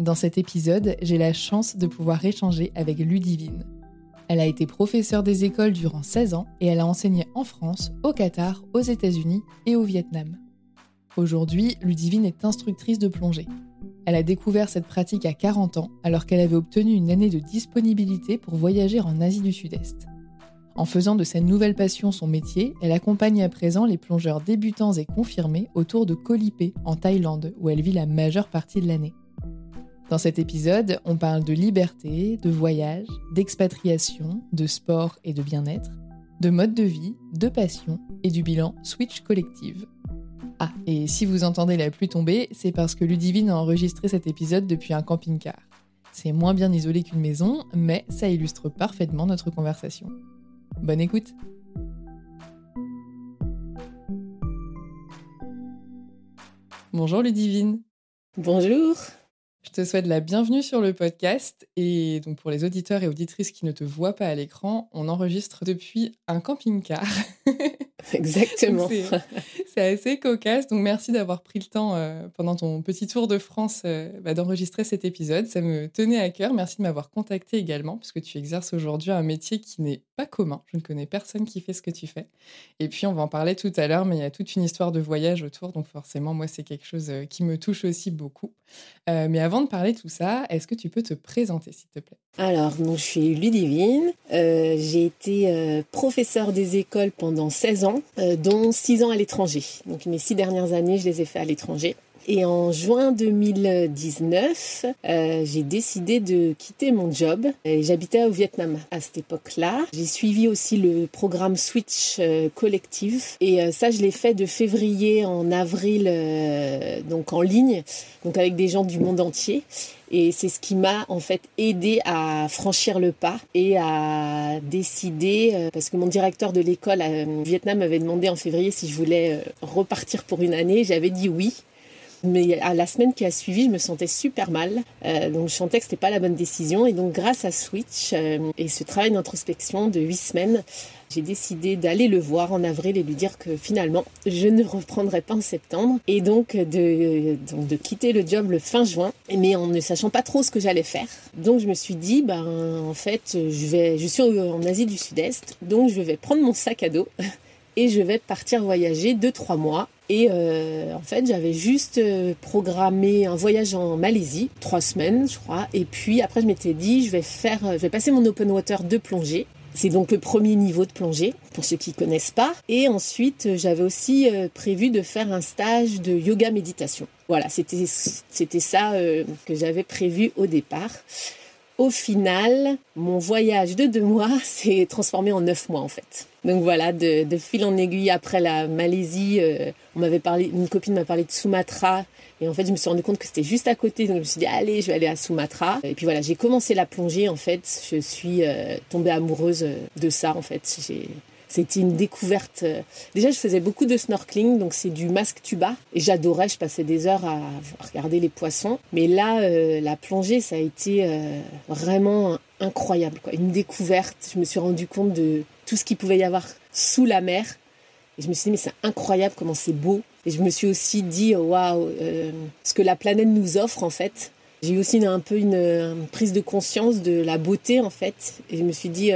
Dans cet épisode, j'ai la chance de pouvoir échanger avec Ludivine. Elle a été professeure des écoles durant 16 ans et elle a enseigné en France, au Qatar, aux États-Unis et au Vietnam. Aujourd'hui, Ludivine est instructrice de plongée. Elle a découvert cette pratique à 40 ans alors qu'elle avait obtenu une année de disponibilité pour voyager en Asie du Sud-Est. En faisant de cette nouvelle passion son métier, elle accompagne à présent les plongeurs débutants et confirmés autour de Koh Lipe en Thaïlande où elle vit la majeure partie de l'année. Dans cet épisode, on parle de liberté, de voyage, d'expatriation, de sport et de bien-être, de mode de vie, de passion et du bilan Switch Collective. Ah, et si vous entendez la pluie tomber, c'est parce que Ludivine a enregistré cet épisode depuis un camping-car. C'est moins bien isolé qu'une maison, mais ça illustre parfaitement notre conversation. Bonne écoute Bonjour Ludivine Bonjour je te souhaite la bienvenue sur le podcast. Et donc, pour les auditeurs et auditrices qui ne te voient pas à l'écran, on enregistre depuis un camping-car. Exactement. c'est assez cocasse. Donc, merci d'avoir pris le temps euh, pendant ton petit tour de France euh, bah, d'enregistrer cet épisode. Ça me tenait à cœur. Merci de m'avoir contacté également, puisque tu exerces aujourd'hui un métier qui n'est pas commun. Je ne connais personne qui fait ce que tu fais. Et puis, on va en parler tout à l'heure, mais il y a toute une histoire de voyage autour. Donc, forcément, moi, c'est quelque chose euh, qui me touche aussi beaucoup. mais avant de parler tout ça, est-ce que tu peux te présenter, s'il te plaît? Alors, donc, je suis Ludivine. J'ai été professeure des écoles pendant 16 ans, dont 6 ans à l'étranger. Donc mes six dernières années, je les ai fait à l'étranger. Et en juin 2019, euh, j'ai décidé de quitter mon job. J'habitais au Vietnam à cette époque-là. J'ai suivi aussi le programme Switch euh, Collective. Et euh, ça, je l'ai fait de février en avril, donc en ligne, donc avec des gens du monde entier. Et c'est ce qui m'a en fait aidé à franchir le pas et à décider, parce que mon directeur de l'école au Vietnam m'avait demandé en février si je voulais repartir pour une année. J'avais dit oui. Mais à la semaine qui a suivi, je me sentais super mal. Euh, donc je sentais que c'était pas la bonne décision. Et donc grâce à Switch euh, et ce travail d'introspection de huit semaines, j'ai décidé d'aller le voir en avril et lui dire que finalement, je ne reprendrai pas en septembre et donc de, donc de quitter le job le fin juin, mais en ne sachant pas trop ce que j'allais faire. Donc je me suis dit, ben, en fait, je, vais, je suis en Asie du Sud-Est, donc je vais prendre mon sac à dos et je vais partir voyager deux trois mois. Et euh, en fait, j'avais juste euh, programmé un voyage en Malaisie, trois semaines, je crois. Et puis après, je m'étais dit, je vais faire, je vais passer mon open water de plongée. C'est donc le premier niveau de plongée, pour ceux qui connaissent pas. Et ensuite, j'avais aussi euh, prévu de faire un stage de yoga méditation. Voilà, c'était ça que j'avais prévu au départ. Au final, mon voyage de deux mois s'est transformé en neuf mois en fait. Donc voilà, de, fil en aiguille après la Malaisie, euh, on m'avait parlé, une copine m'a parlé de Sumatra et en fait je me suis rendu compte que c'était juste à côté, donc je me suis dit allez, je vais aller à Sumatra. Et puis voilà, j'ai commencé la plongée en fait, je suis euh, tombée amoureuse de ça en fait. C'était une découverte. Euh, déjà, je faisais beaucoup de snorkeling, donc c'est du masque tuba. Et j'adorais, je passais des heures à regarder les poissons. Mais là, euh, la plongée, ça a été euh, vraiment incroyable. Quoi. Une découverte. Je me suis rendu compte de tout ce qu'il pouvait y avoir sous la mer. Et je me suis dit, mais c'est incroyable comment c'est beau. Et je me suis aussi dit, waouh, ce que la planète nous offre, en fait. J'ai eu aussi un peu une, prise de conscience de la beauté, en fait. Et je me suis dit,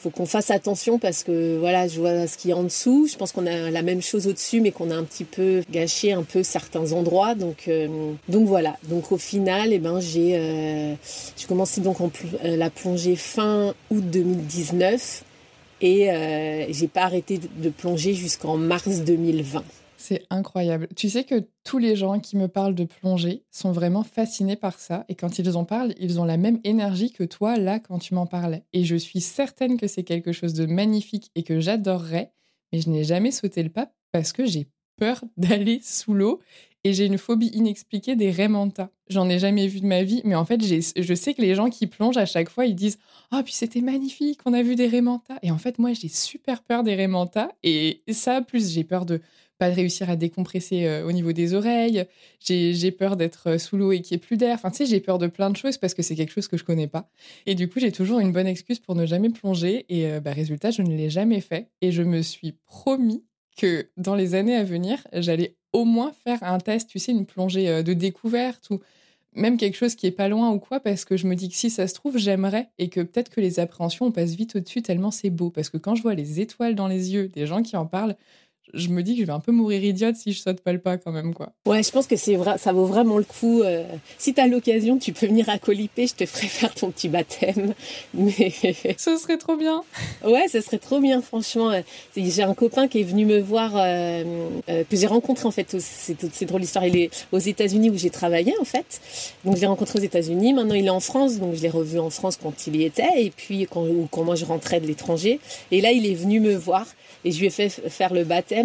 faut qu'on fasse attention parce que voilà, je vois ce qu'il y a en dessous. Je pense qu'on a la même chose au-dessus, mais qu'on a un petit peu gâché un peu certains endroits. Donc, euh, donc voilà. Donc au final, eh ben j'ai euh, commencé donc en euh, la plongée fin août 2019 et euh, j'ai pas arrêté de plonger jusqu'en mars 2020. C'est incroyable. Tu sais que tous les gens qui me parlent de plongée sont vraiment fascinés par ça. Et quand ils en parlent, ils ont la même énergie que toi, là, quand tu m'en parlais. Et je suis certaine que c'est quelque chose de magnifique et que j'adorerais. Mais je n'ai jamais sauté le pas parce que j'ai peur d'aller sous l'eau et j'ai une phobie inexpliquée des raimentas. J'en ai jamais vu de ma vie, mais en fait, je sais que les gens qui plongent à chaque fois, ils disent Ah, puis c'était magnifique, on a vu des raimentas. Et en fait, moi, j'ai super peur des raimentas. Et ça, plus j'ai peur de pas de réussir à décompresser euh, au niveau des oreilles. J'ai peur d'être euh, sous l'eau et qu'il n'y ait plus d'air. Enfin, tu sais, j'ai peur de plein de choses parce que c'est quelque chose que je connais pas. Et du coup, j'ai toujours une bonne excuse pour ne jamais plonger. Et euh, bah, résultat, je ne l'ai jamais fait. Et je me suis promis que dans les années à venir, j'allais au moins faire un test, tu sais, une plongée de découverte ou même quelque chose qui est pas loin ou quoi, parce que je me dis que si ça se trouve, j'aimerais et que peut-être que les appréhensions, on passe vite au-dessus tellement c'est beau. Parce que quand je vois les étoiles dans les yeux des gens qui en parlent, je me dis que je vais un peu mourir idiote si je saute pas le pas quand même quoi. Ouais, je pense que c'est vrai, ça vaut vraiment le coup. Euh, si tu as l'occasion, tu peux venir à Colipé, je te ferai faire ton petit baptême. Mais ce serait trop bien. Ouais, ce serait trop bien franchement. J'ai un copain qui est venu me voir euh, euh, que j'ai rencontré en fait, c'est drôle l'histoire, il est aux États-Unis où j'ai travaillé en fait. Donc je l'ai rencontré aux États-Unis, maintenant il est en France, donc je l'ai revu en France quand il y était et puis quand, quand moi je rentrais de l'étranger et là il est venu me voir et je lui ai fait faire le baptême.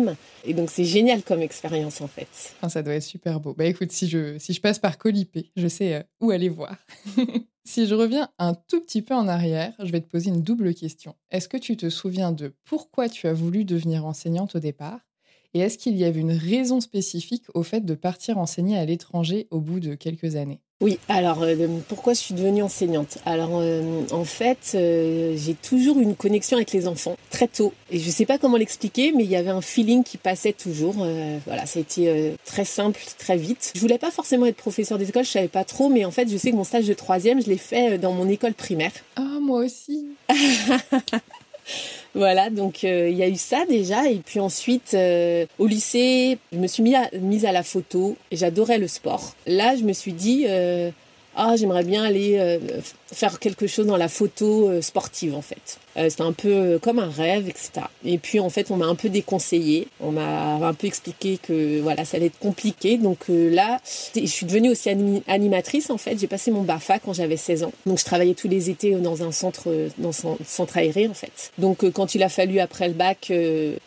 Et donc, c'est génial comme expérience, en fait. Ah, ça doit être super beau. Bah écoute, si je, si je passe par Colipé, je sais euh, où aller voir. si je reviens un tout petit peu en arrière, je vais te poser une double question. Est-ce que tu te souviens de pourquoi tu as voulu devenir enseignante au départ? Et est-ce qu'il y avait une raison spécifique au fait de partir enseigner à l'étranger au bout de quelques années? Oui, alors euh, pourquoi je suis devenue enseignante? Alors euh, en fait, euh, j'ai toujours une connexion avec les enfants très tôt et je ne sais pas comment l'expliquer, mais il y avait un feeling qui passait toujours. voilà, ça a été très simple, très vite. Je voulais pas forcément être professeur d'école, je savais pas trop, mais en fait, je sais que mon stage de troisième, je l'ai fait dans mon école primaire. Ah, moi aussi. Voilà, donc euh, il y a eu ça déjà. Et puis ensuite, euh, au lycée, je me suis mise à la photo j'adorais le sport. Là, je me suis dit, euh, ah, j'aimerais bien aller faire quelque chose dans la photo sportive en fait. Euh, c'était un peu euh, comme un rêve, etc. Et puis en fait, on m'a un peu déconseillé. On m'a un peu expliqué que voilà, ça allait être compliqué. Donc euh, là, je suis devenue aussi animatrice en fait. J'ai passé mon BAFA quand j'avais 16 ans. Donc je travaillais tous les étés dans un centre, dans un centre aéré en fait. Donc quand il a fallu après le bac,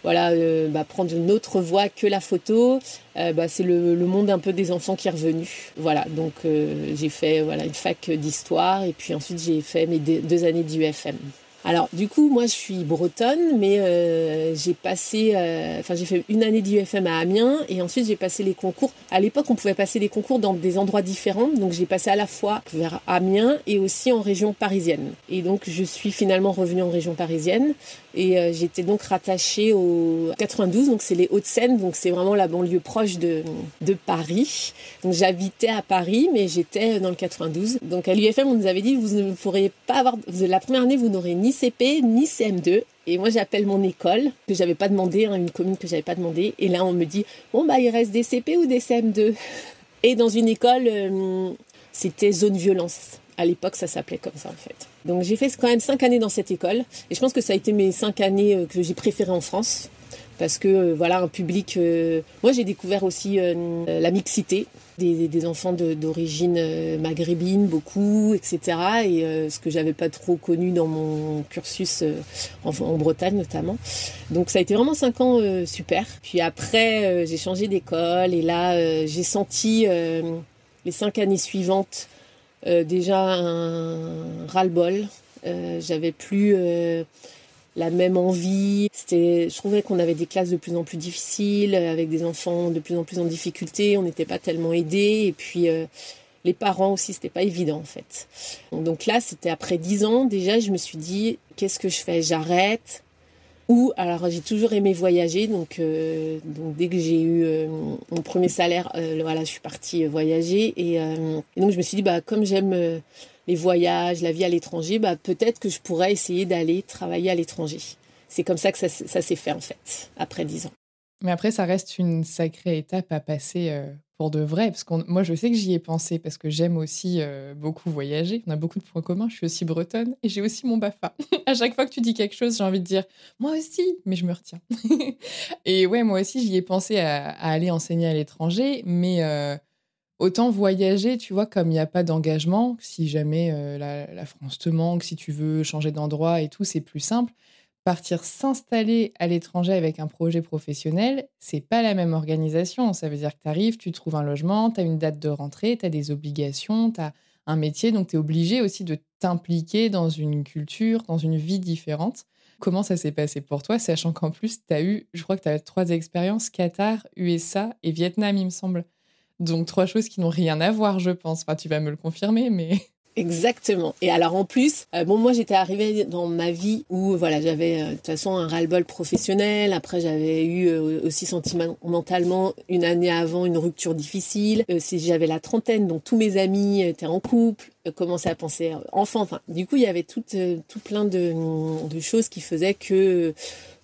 voilà, bah, prendre une autre voie que la photo, bah, c'est le, le, monde un peu des enfants qui est revenu. Voilà, donc j'ai fait voilà une fac d'histoire et puis ensuite j'ai fait mes deux années d'UFM. Alors, du coup, moi, je suis bretonne, mais euh, j'ai passé, euh, enfin, j'ai fait une année d'IUFM à Amiens, et ensuite j'ai passé les concours. À l'époque, on pouvait passer les concours dans des endroits différents, donc j'ai passé à la fois vers Amiens et aussi en région parisienne. Et donc, je suis finalement revenue en région parisienne, et euh, j'étais donc rattachée au 92, donc c'est les Hauts-de-Seine, donc c'est vraiment la banlieue proche de, Paris. Donc, j'habitais à Paris, mais j'étais dans le 92. Donc, à l'IUFM, on nous avait dit, vous ne pourrez pas avoir, la première année, vous n'aurez ni CP ni CM2. Et moi, j'appelle mon école, que j'avais pas demandé, hein, une commune que j'avais pas demandé. Et là, on me dit, bon, bah, il reste des CP ou des CM2. Et dans une école, euh, c'était zone violence. À l'époque, ça s'appelait comme ça, en fait. Donc, j'ai fait quand même cinq années dans cette école. Et je pense que ça a été mes cinq années euh, que j'ai préférées en France parce que euh, voilà un public. Euh, moi, j'ai découvert aussi la mixité des, enfants d'origine maghrébine, beaucoup, etc. Et ce que j'avais pas trop connu dans mon cursus en, Bretagne notamment. Donc ça a été vraiment cinq ans super. Puis après, j'ai changé d'école et là, j'ai senti les cinq années suivantes déjà un ras-le-bol. j'avais plus la même envie. Je trouvais qu'on avait des classes de plus en plus difficiles, avec des enfants de plus en plus en difficulté. On n'était pas tellement aidés. Et puis, euh, les parents aussi, c'était pas évident en fait. Donc là, c'était après dix ans déjà, je me suis dit, qu'est-ce que je fais? J'arrête ou alors j'ai toujours aimé voyager, donc, euh, dès que j'ai eu euh, mon premier salaire, voilà, je suis partie voyager et, donc je me suis dit bah comme j'aime les voyages, la vie à l'étranger, bah, peut-être que je pourrais essayer d'aller travailler à l'étranger. C'est comme ça que ça, s'est fait en fait, après dix ans. Mais après, ça reste une sacrée étape à passer euh, pour de vrai. Parce que moi, je sais que j'y ai pensé parce que j'aime aussi euh, beaucoup voyager. On a beaucoup de points communs. Je suis aussi bretonne et j'ai aussi mon BAFA. à chaque fois que tu dis quelque chose, j'ai envie de dire moi aussi, mais je me retiens. et ouais, moi aussi, j'y ai pensé à, aller enseigner à l'étranger. Mais euh, Autant voyager, tu vois, comme il n'y a pas d'engagement, si jamais euh, la, France te manque, si tu veux changer d'endroit et tout, c'est plus simple. Partir s'installer à l'étranger avec un projet professionnel, c'est pas la même organisation. Ça veut dire que tu arrives, tu trouves un logement, tu as une date de rentrée, tu as des obligations, tu as un métier, donc tu es obligé aussi de t'impliquer dans une culture, dans une vie différente. Comment ça s'est passé pour toi, sachant qu'en plus, tu as eu, je crois que tu as trois expériences, Qatar, USA et Vietnam, il me semble. Donc trois choses qui n'ont rien à voir, je pense. Enfin, tu vas me le confirmer, mais... Exactement. Et alors en plus, euh, bon moi j'étais arrivée dans ma vie où voilà j'avais euh, de toute façon un ras-le-bol professionnel. Après j'avais eu euh, aussi sentimentalement une année avant une rupture difficile. si j'avais la trentaine, donc tous mes amis étaient en couple, commençaient à penser enfant. Enfin du coup il y avait tout tout plein de choses qui faisaient que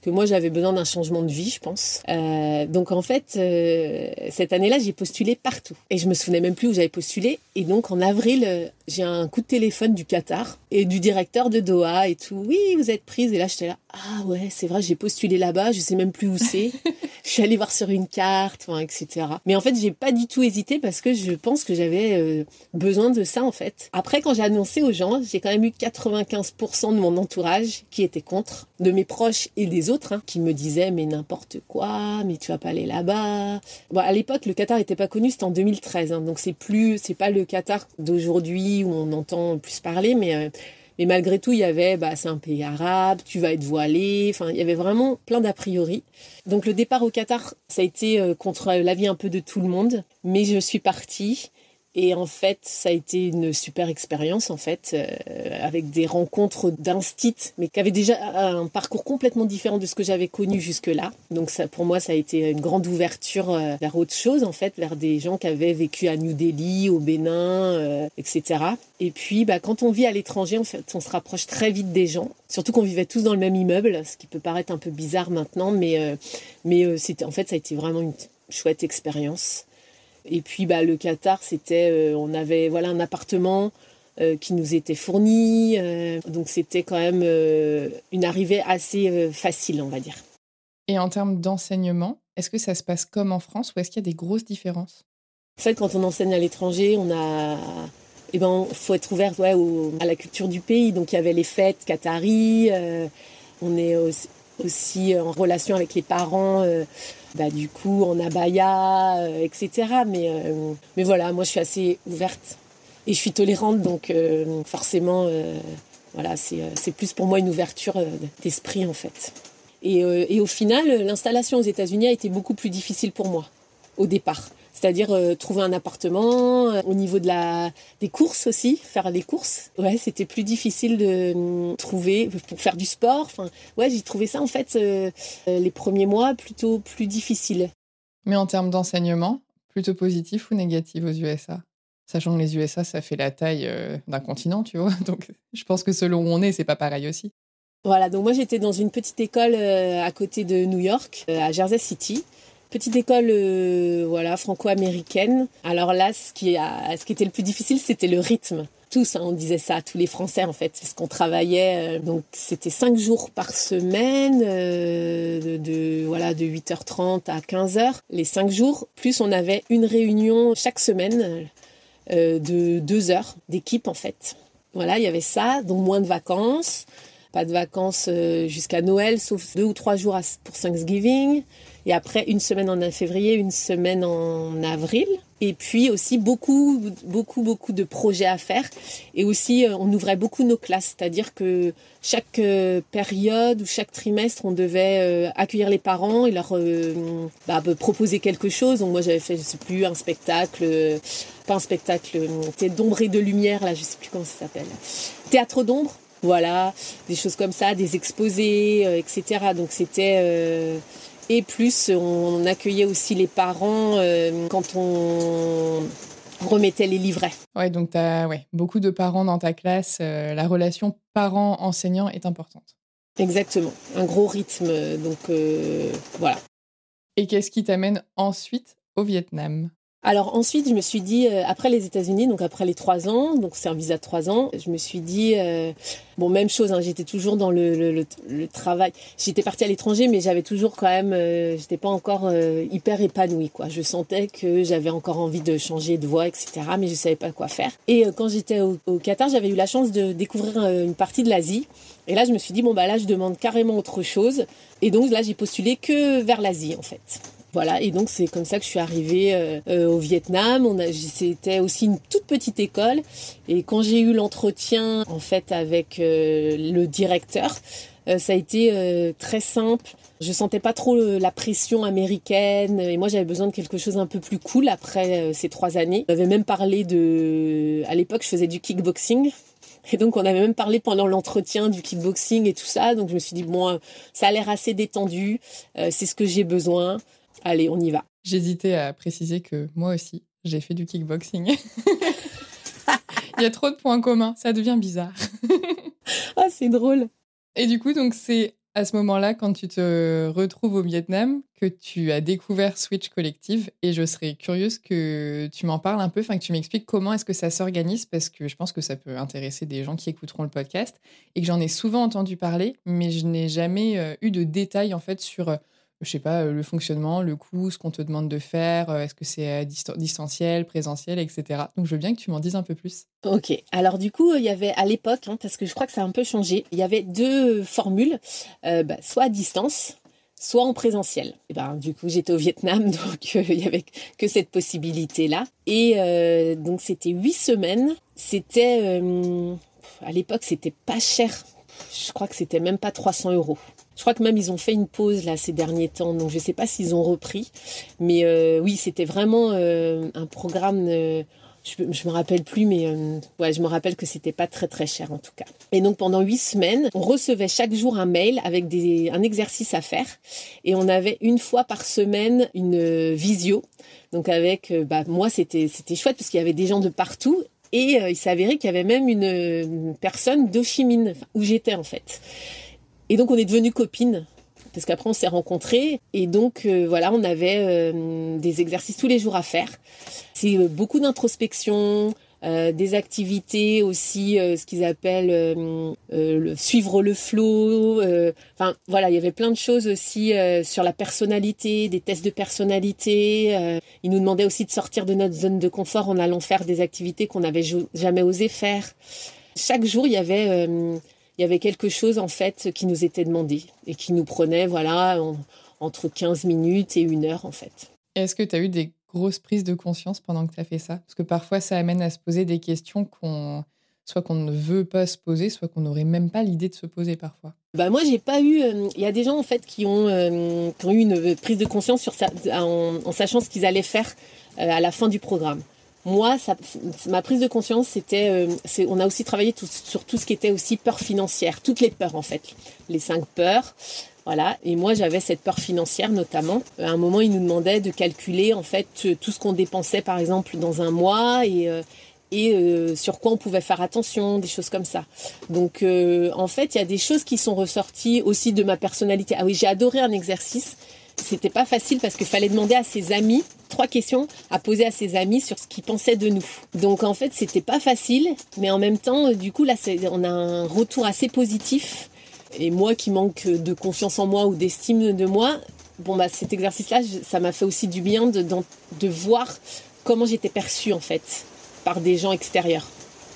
que moi j'avais besoin d'un changement de vie, je pense. Euh, donc en fait, euh, cette année-là, j'ai postulé partout. Et je me souvenais même plus où j'avais postulé. Et donc en avril, euh, j'ai un coup de téléphone du Qatar et du directeur de Doha et tout. Oui, vous êtes prise. Et là, j'étais là. Ah ouais, c'est vrai, j'ai postulé là-bas. Je sais même plus où c'est. je suis allée voir sur une carte, etc. Mais en fait, j'ai pas du tout hésité parce que je pense que j'avais besoin de ça en fait. Après, quand j'ai annoncé aux gens, j'ai quand même eu 95% de mon entourage qui était contre, de mes proches et des autres Hein, qui me disaient mais n'importe quoi, mais tu vas pas aller là-bas. À l'époque, le Qatar n'était pas connu, c'était en 2013, hein, donc c'est plus, c'est pas le Qatar d'aujourd'hui où on entend plus parler, mais euh, mais malgré tout, il y avait, bah, c'est un pays arabe, tu vas être voilé. Enfin, il y avait vraiment plein d'a priori. Donc, le départ au Qatar, ça a été euh, contre l'avis un peu de tout le monde. Mais je suis partie. Et en fait, ça a été une super expérience, en fait, euh, avec des rencontres d'instit, mais qui avaient déjà un parcours complètement différent de ce que j'avais connu jusque-là. Donc pour moi, ça a été une grande ouverture euh, vers autre chose, en fait, vers des gens qui avaient vécu à New Delhi, au Bénin, euh, etc. Et puis, bah, quand on vit à l'étranger, en fait, on se rapproche très vite des gens. Surtout qu'on vivait tous dans le même immeuble, ce qui peut paraître un peu bizarre maintenant, mais, mais en fait, ça a été vraiment une chouette expérience. Et puis bah, le Qatar, c'était, euh, on avait voilà un appartement euh, qui nous était fourni, euh, donc c'était quand même une arrivée assez facile, on va dire. Et en termes d'enseignement, est-ce que ça se passe comme en France ou est-ce qu'il y a des grosses différences? En fait, quand on enseigne à l'étranger, on a eh ben, faut être ouvert ouais, à la culture du pays. Donc il y avait les fêtes qataris, on est aussi, en relation avec les parents bah, du coup en abaya, euh, etc. Mais, euh, mais voilà, moi je suis assez ouverte et je suis tolérante, donc euh, forcément Voilà, c'est plus pour moi une ouverture d'esprit en fait. Et, et au final, l'installation aux États-Unis a été beaucoup plus difficile pour moi au départ c'est-à-dire euh, trouver un appartement, euh, au niveau de la des courses aussi, faire les courses. Ouais, c'était plus difficile de euh, trouver pour faire du sport. Enfin, ouais, j'ai trouvé ça en fait les premiers mois plutôt plus difficile. Mais en termes d'enseignement, plutôt positif ou négatif aux USA Sachant que les USA, ça fait la taille d'un continent, tu vois. Donc, je pense que selon où on est, c'est pas pareil aussi. Voilà, donc moi j'étais dans une petite école à côté de New York, à Jersey City petite école euh, voilà franco-américaine. Alors là, ce qui, a, ce qui était le plus difficile, c'était le rythme. Tous, hein, on disait ça, tous les Français en fait, parce qu'on travaillait. Euh, donc c'était cinq jours par semaine, euh, de, voilà de 8h30 à 15h, les cinq jours. Plus on avait une réunion chaque semaine de deux heures d'équipe en fait. Voilà, il y avait ça, donc moins de vacances pas de vacances jusqu'à Noël, sauf deux ou trois jours pour Thanksgiving. Et après, une semaine en février, une semaine en avril. Et puis aussi beaucoup, beaucoup, beaucoup de projets à faire. Et aussi, euh, on ouvrait beaucoup nos classes. C'est-à-dire que chaque euh, période ou chaque trimestre, on devait euh, accueillir les parents et leur bah, proposer quelque chose. Donc moi, j'avais fait, je sais plus, un spectacle, pas un spectacle, d'ombre et de lumière, là, je sais plus comment ça s'appelle. Théâtre d'ombre. Voilà, des choses comme ça, des exposés, etc. Donc c'était et plus, on accueillait aussi les parents euh, quand on remettait les livrets. Ouais, donc tu as ouais, beaucoup de parents dans ta classe. Euh, la relation parent-enseignant est importante. Exactement, un gros rythme. Donc euh, voilà. Et qu'est-ce qui t'amène ensuite au Vietnam? Alors ensuite, je me suis dit, euh, après les États-Unis, donc après les trois ans, donc c'est un visa de trois ans, je me suis dit, euh, bon, même chose, hein, j'étais toujours dans le, le, le, travail. J'étais partie à l'étranger, mais j'avais toujours quand même, euh, j'étais pas encore hyper épanouie, quoi. Je sentais que j'avais encore envie de changer de voie, etc., mais je savais pas quoi faire. Et quand j'étais au, au, Qatar, j'avais eu la chance de découvrir une partie de l'Asie. Et là, je me suis dit, bon, bah là, je demande carrément autre chose. Et donc là, j'ai postulé que vers l'Asie, en fait. Voilà, et donc c'est comme ça que je suis arrivée euh, euh, au Vietnam. C'était aussi une toute petite école. Et quand j'ai eu l'entretien en fait avec euh, le directeur, ça a été très simple. Je sentais pas trop la pression américaine et moi j'avais besoin de quelque chose un peu plus cool après ces trois années. On avait même parlé de, à l'époque je faisais du kickboxing et donc, on avait même parlé pendant l'entretien du kickboxing et tout ça. Donc, je me suis dit, bon, ça a l'air assez détendu. c'est ce que j'ai besoin. Allez, on y va. J'hésitais à préciser que moi aussi, j'ai fait du kickboxing. Il y a trop de points communs, ça devient bizarre. ah, c'est drôle. Et du coup, donc c'est à ce moment-là, quand tu te retrouves au Vietnam, que tu as découvert Switch Collective. Et je serais curieuse que tu m'en parles un peu, enfin que tu m'expliques comment est-ce que ça s'organise, parce que je pense que ça peut intéresser des gens qui écouteront le podcast et que j'en ai souvent entendu parler, mais je n'ai jamais euh, eu de détails en fait sur euh, je sais pas, le fonctionnement, le coût, ce qu'on te demande de faire, euh, est-ce que c'est distanciel, présentiel, etc. Donc je veux bien que tu m'en dises un peu plus. Ok, alors du coup, il y avait à l'époque, hein, parce que je crois que ça a un peu changé, il y avait deux formules, euh, bah, soit à distance, soit en présentiel. Et ben, du coup, j'étais au Vietnam, donc euh, il y avait que cette possibilité-là. Et donc c'était huit semaines. C'était, à l'époque, c'était pas cher. Je crois que c'était même pas 300 euros. Je crois que même ils ont fait une pause là ces derniers temps, donc je ne sais pas s'ils ont repris. Mais euh, oui, c'était vraiment euh, un programme. Euh, je, ne me rappelle plus, mais je me rappelle que c'était pas très très cher en tout cas. Et donc pendant huit semaines, on recevait chaque jour un mail avec un exercice à faire, et on avait une fois par semaine une visio. Donc avec, bah, moi c'était c'était chouette parce qu'il y avait des gens de partout et il s'avérait qu'il y avait même une, personne d'Ochimine où j'étais en fait. Et donc on est devenus copines parce qu'après on s'est rencontrés et donc euh, voilà on avait euh, des exercices tous les jours à faire. C'est euh, beaucoup d'introspection, des activités aussi, ce qu'ils appellent le, suivre le flow. Enfin voilà, il y avait plein de choses aussi sur la personnalité, des tests de personnalité. ils nous demandaient aussi de sortir de notre zone de confort en allant faire des activités qu'on n'avait jamais osé faire. Chaque jour, il y avait il y avait quelque chose en fait qui nous était demandé et qui nous prenait voilà entre 15 minutes et une heure en fait. Est-ce que tu as eu des grosses prises de conscience pendant que tu as fait ça? Parce que parfois ça amène à se poser des questions qu'on soit qu'on ne veut pas se poser, soit qu'on n'aurait même pas l'idée de se poser parfois. Bah moi j'ai pas eu il y a des gens en fait qui ont, qui ont eu une prise de conscience sur ça en, sachant ce qu'ils allaient faire à la fin du programme moi, ma prise de conscience, c'était, euh, on a aussi travaillé sur tout ce qui était aussi peur financière, toutes les peurs en fait, les cinq peurs. Voilà. Et moi, j'avais cette peur financière notamment. À un moment, ils nous demandaient de calculer en fait tout ce qu'on dépensait, par exemple, dans un mois et euh, et euh, sur quoi on pouvait faire attention, des choses comme ça. Donc, en fait, il y a des choses qui sont ressorties aussi de ma personnalité. Ah oui, j'ai adoré un exercice c'était pas facile parce qu'il fallait demander à ses amis trois questions à poser à ses amis sur ce qu'ils pensaient de nous. Donc en fait, c'était pas facile, mais en même temps, du coup là, on a un retour assez positif. Et moi qui manque de confiance en moi ou d'estime de moi, bon bah cet exercice-là, ça m'a fait aussi du bien de, voir comment j'étais perçue en fait par des gens extérieurs.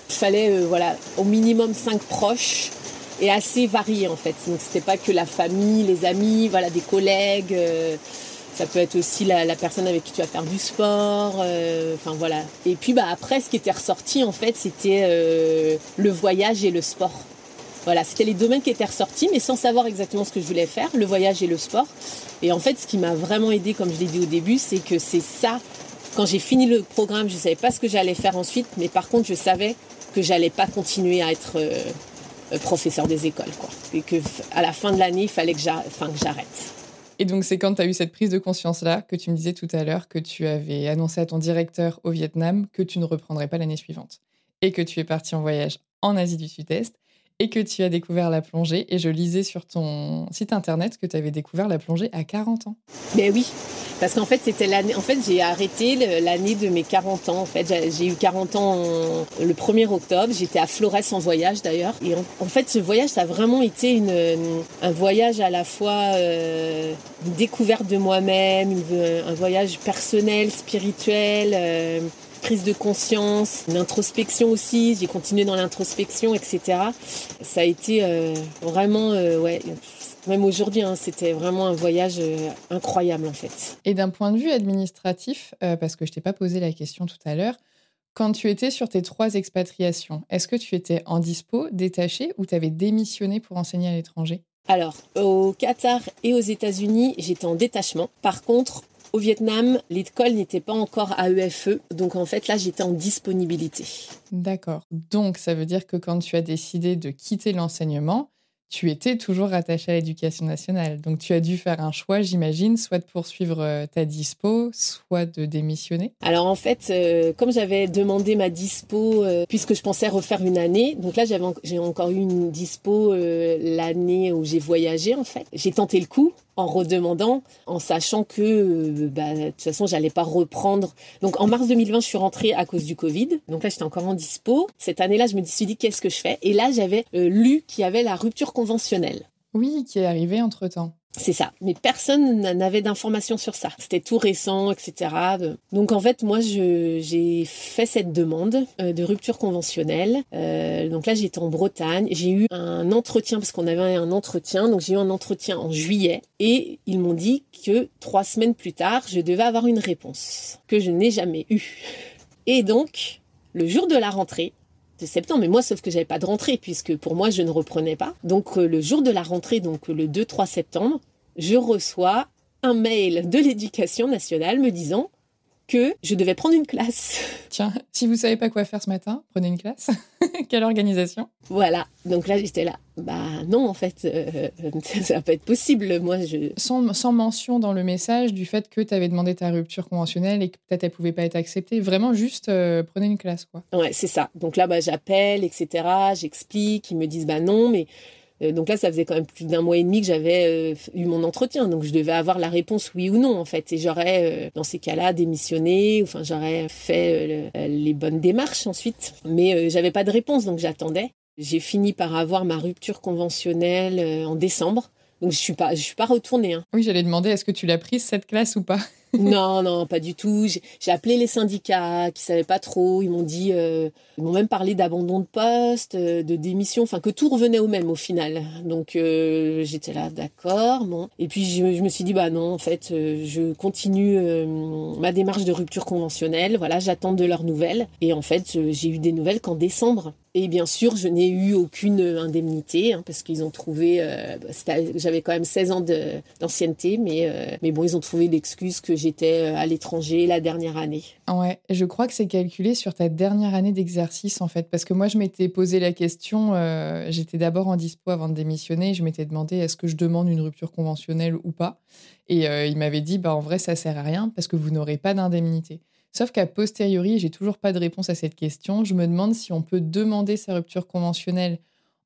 Il fallait euh, voilà au minimum cinq proches et assez varié en fait. Donc c'était pas que la famille, les amis, voilà, des collègues. Euh, ça peut être aussi la, personne avec qui tu vas faire du sport. Euh, enfin voilà. Et puis bah après, ce qui était ressorti en fait, c'était euh, le voyage et le sport. Voilà, c'était les domaines qui étaient ressortis, mais sans savoir exactement ce que je voulais faire, le voyage et le sport. Et en fait, ce qui m'a vraiment aidé, comme je l'ai dit au début, c'est que c'est ça. Quand j'ai fini le programme, je ne savais pas ce que j'allais faire ensuite, mais par contre, je savais que j'allais pas continuer à être professeur des écoles. Quoi. Et que à la fin de l'année, il fallait que j'arrête. Et donc, c'est quand tu as eu cette prise de conscience-là que tu me disais tout à l'heure que tu avais annoncé à ton directeur au Vietnam que tu ne reprendrais pas l'année suivante et que tu es parti en voyage en Asie du Sud-Est et que tu as découvert la plongée. Et je lisais sur ton site internet que tu avais découvert la plongée à 40 ans. Mais oui, parce qu'en fait, c'était l'année. En fait, j'ai arrêté l'année de mes 40 ans. En fait, j'ai eu 40 ans le 1er octobre. J'étais à Flores en voyage d'ailleurs. Et en, fait, ce voyage, ça a vraiment été un voyage à la fois euh, une découverte de moi-même, un voyage personnel, spirituel. Euh, prise de conscience, une introspection aussi. J'ai continué dans l'introspection, etc. Ça a été euh, vraiment, euh, ouais, même aujourd'hui, hein, c'était vraiment un voyage euh, incroyable en fait. Et d'un point de vue administratif, parce que je t'ai pas posé la question tout à l'heure, quand tu étais sur tes trois expatriations, est-ce que tu étais en dispo, détaché ou tu avais démissionné pour enseigner à l'étranger? Alors, au Qatar et aux États-Unis, j'étais en détachement. Par contre, au Vietnam, l'école n'était pas encore à EFE, donc en fait là j'étais en disponibilité. D'accord. Donc ça veut dire que quand tu as décidé de quitter l'enseignement, tu étais toujours rattaché à l'éducation nationale. Donc tu as dû faire un choix, j'imagine, soit de poursuivre euh, ta dispo, soit de démissionner. Alors en fait, euh, comme j'avais demandé ma dispo, euh, puisque je pensais refaire une année, donc là j'ai encore eu une dispo l'année où j'ai voyagé en fait. J'ai tenté le coup en redemandant, en sachant que euh, bah, de toute façon, j'allais pas reprendre. Donc en mars 2020, je suis rentrée à cause du Covid. Donc là, j'étais encore en dispo. Cette année-là, je me suis dit qu'est-ce que je fais? Et là, j'avais euh, lu qu'il y avait la rupture conventionnelle. Oui, qui est arrivée entre-temps. C'est ça. Mais personne n'avait d'informations sur ça. C'était tout récent, etc. Donc en fait, moi, j'ai fait cette demande euh, de rupture conventionnelle. Euh, donc là, j'étais en Bretagne. J'ai eu un entretien, parce qu'on avait un entretien. Donc j'ai eu un entretien en juillet. Et ils m'ont dit que trois semaines plus tard, je devais avoir une réponse que je n'ai jamais eue. Et donc, le jour de la rentrée, de septembre. Mais moi, sauf que j'avais pas de rentrée, puisque pour moi, je ne reprenais pas. Donc, euh, le jour de la rentrée, donc le 2-3 septembre, je reçois un mail de l'éducation nationale me disant que je devais prendre une classe. Tiens, si vous savez pas quoi faire ce matin, prenez une classe. Quelle organisation? Voilà. Donc là, j'étais là. Bah non, en fait, euh, ça va pas être possible. Moi, je... Sans, sans, mention dans le message du fait que tu avais demandé ta rupture conventionnelle et que peut-être elle pouvait pas être acceptée. Vraiment juste, euh, prenez une classe, quoi. Ouais, c'est ça. Donc là, bah, j'appelle, etc. J'explique. Ils me disent, bah non, mais euh, donc là, ça faisait quand même plus d'un mois et demi que j'avais euh, eu mon entretien. Donc je devais avoir la réponse oui ou non, en fait. Et j'aurais, euh, dans ces cas-là, démissionné. Enfin, j'aurais fait les bonnes démarches ensuite. Mais j'avais pas de réponse, donc j'attendais. J'ai fini par avoir ma rupture conventionnelle en décembre. Donc je suis pas, je suis pas retournée. Hein. Oui, j'allais demander, est-ce que tu l'as prise cette classe ou pas? non, non, pas du tout. J'ai appelé les syndicats qui savaient pas trop. Ils m'ont dit, euh, ils m'ont même parlé d'abandon de poste, euh, de démission, enfin que tout revenait au même au final. Donc euh, j'étais là, d'accord, bon. Et puis je, je, me suis dit, bah non, en fait, je continue ma démarche de rupture conventionnelle. Voilà, j'attends de leurs nouvelles. Et en fait, j'ai eu des nouvelles qu'en décembre. Et bien sûr, je n'ai eu aucune indemnité hein, parce qu'ils ont trouvé, euh, j'avais quand même 16 ans d'ancienneté, mais, euh, mais bon, ils ont trouvé l'excuse que j'étais euh, à l'étranger la dernière année. Ouais, je crois que c'est calculé sur ta dernière année d'exercice en fait, parce que moi je m'étais posé la question, j'étais d'abord en dispo avant de démissionner, je m'étais demandé est-ce que je demande une rupture conventionnelle ou pas, et il m'avait dit bah en vrai ça sert à rien parce que vous n'aurez pas d'indemnité. Sauf qu'à posteriori, j'ai toujours pas de réponse à cette question. Je me demande si on peut demander sa rupture conventionnelle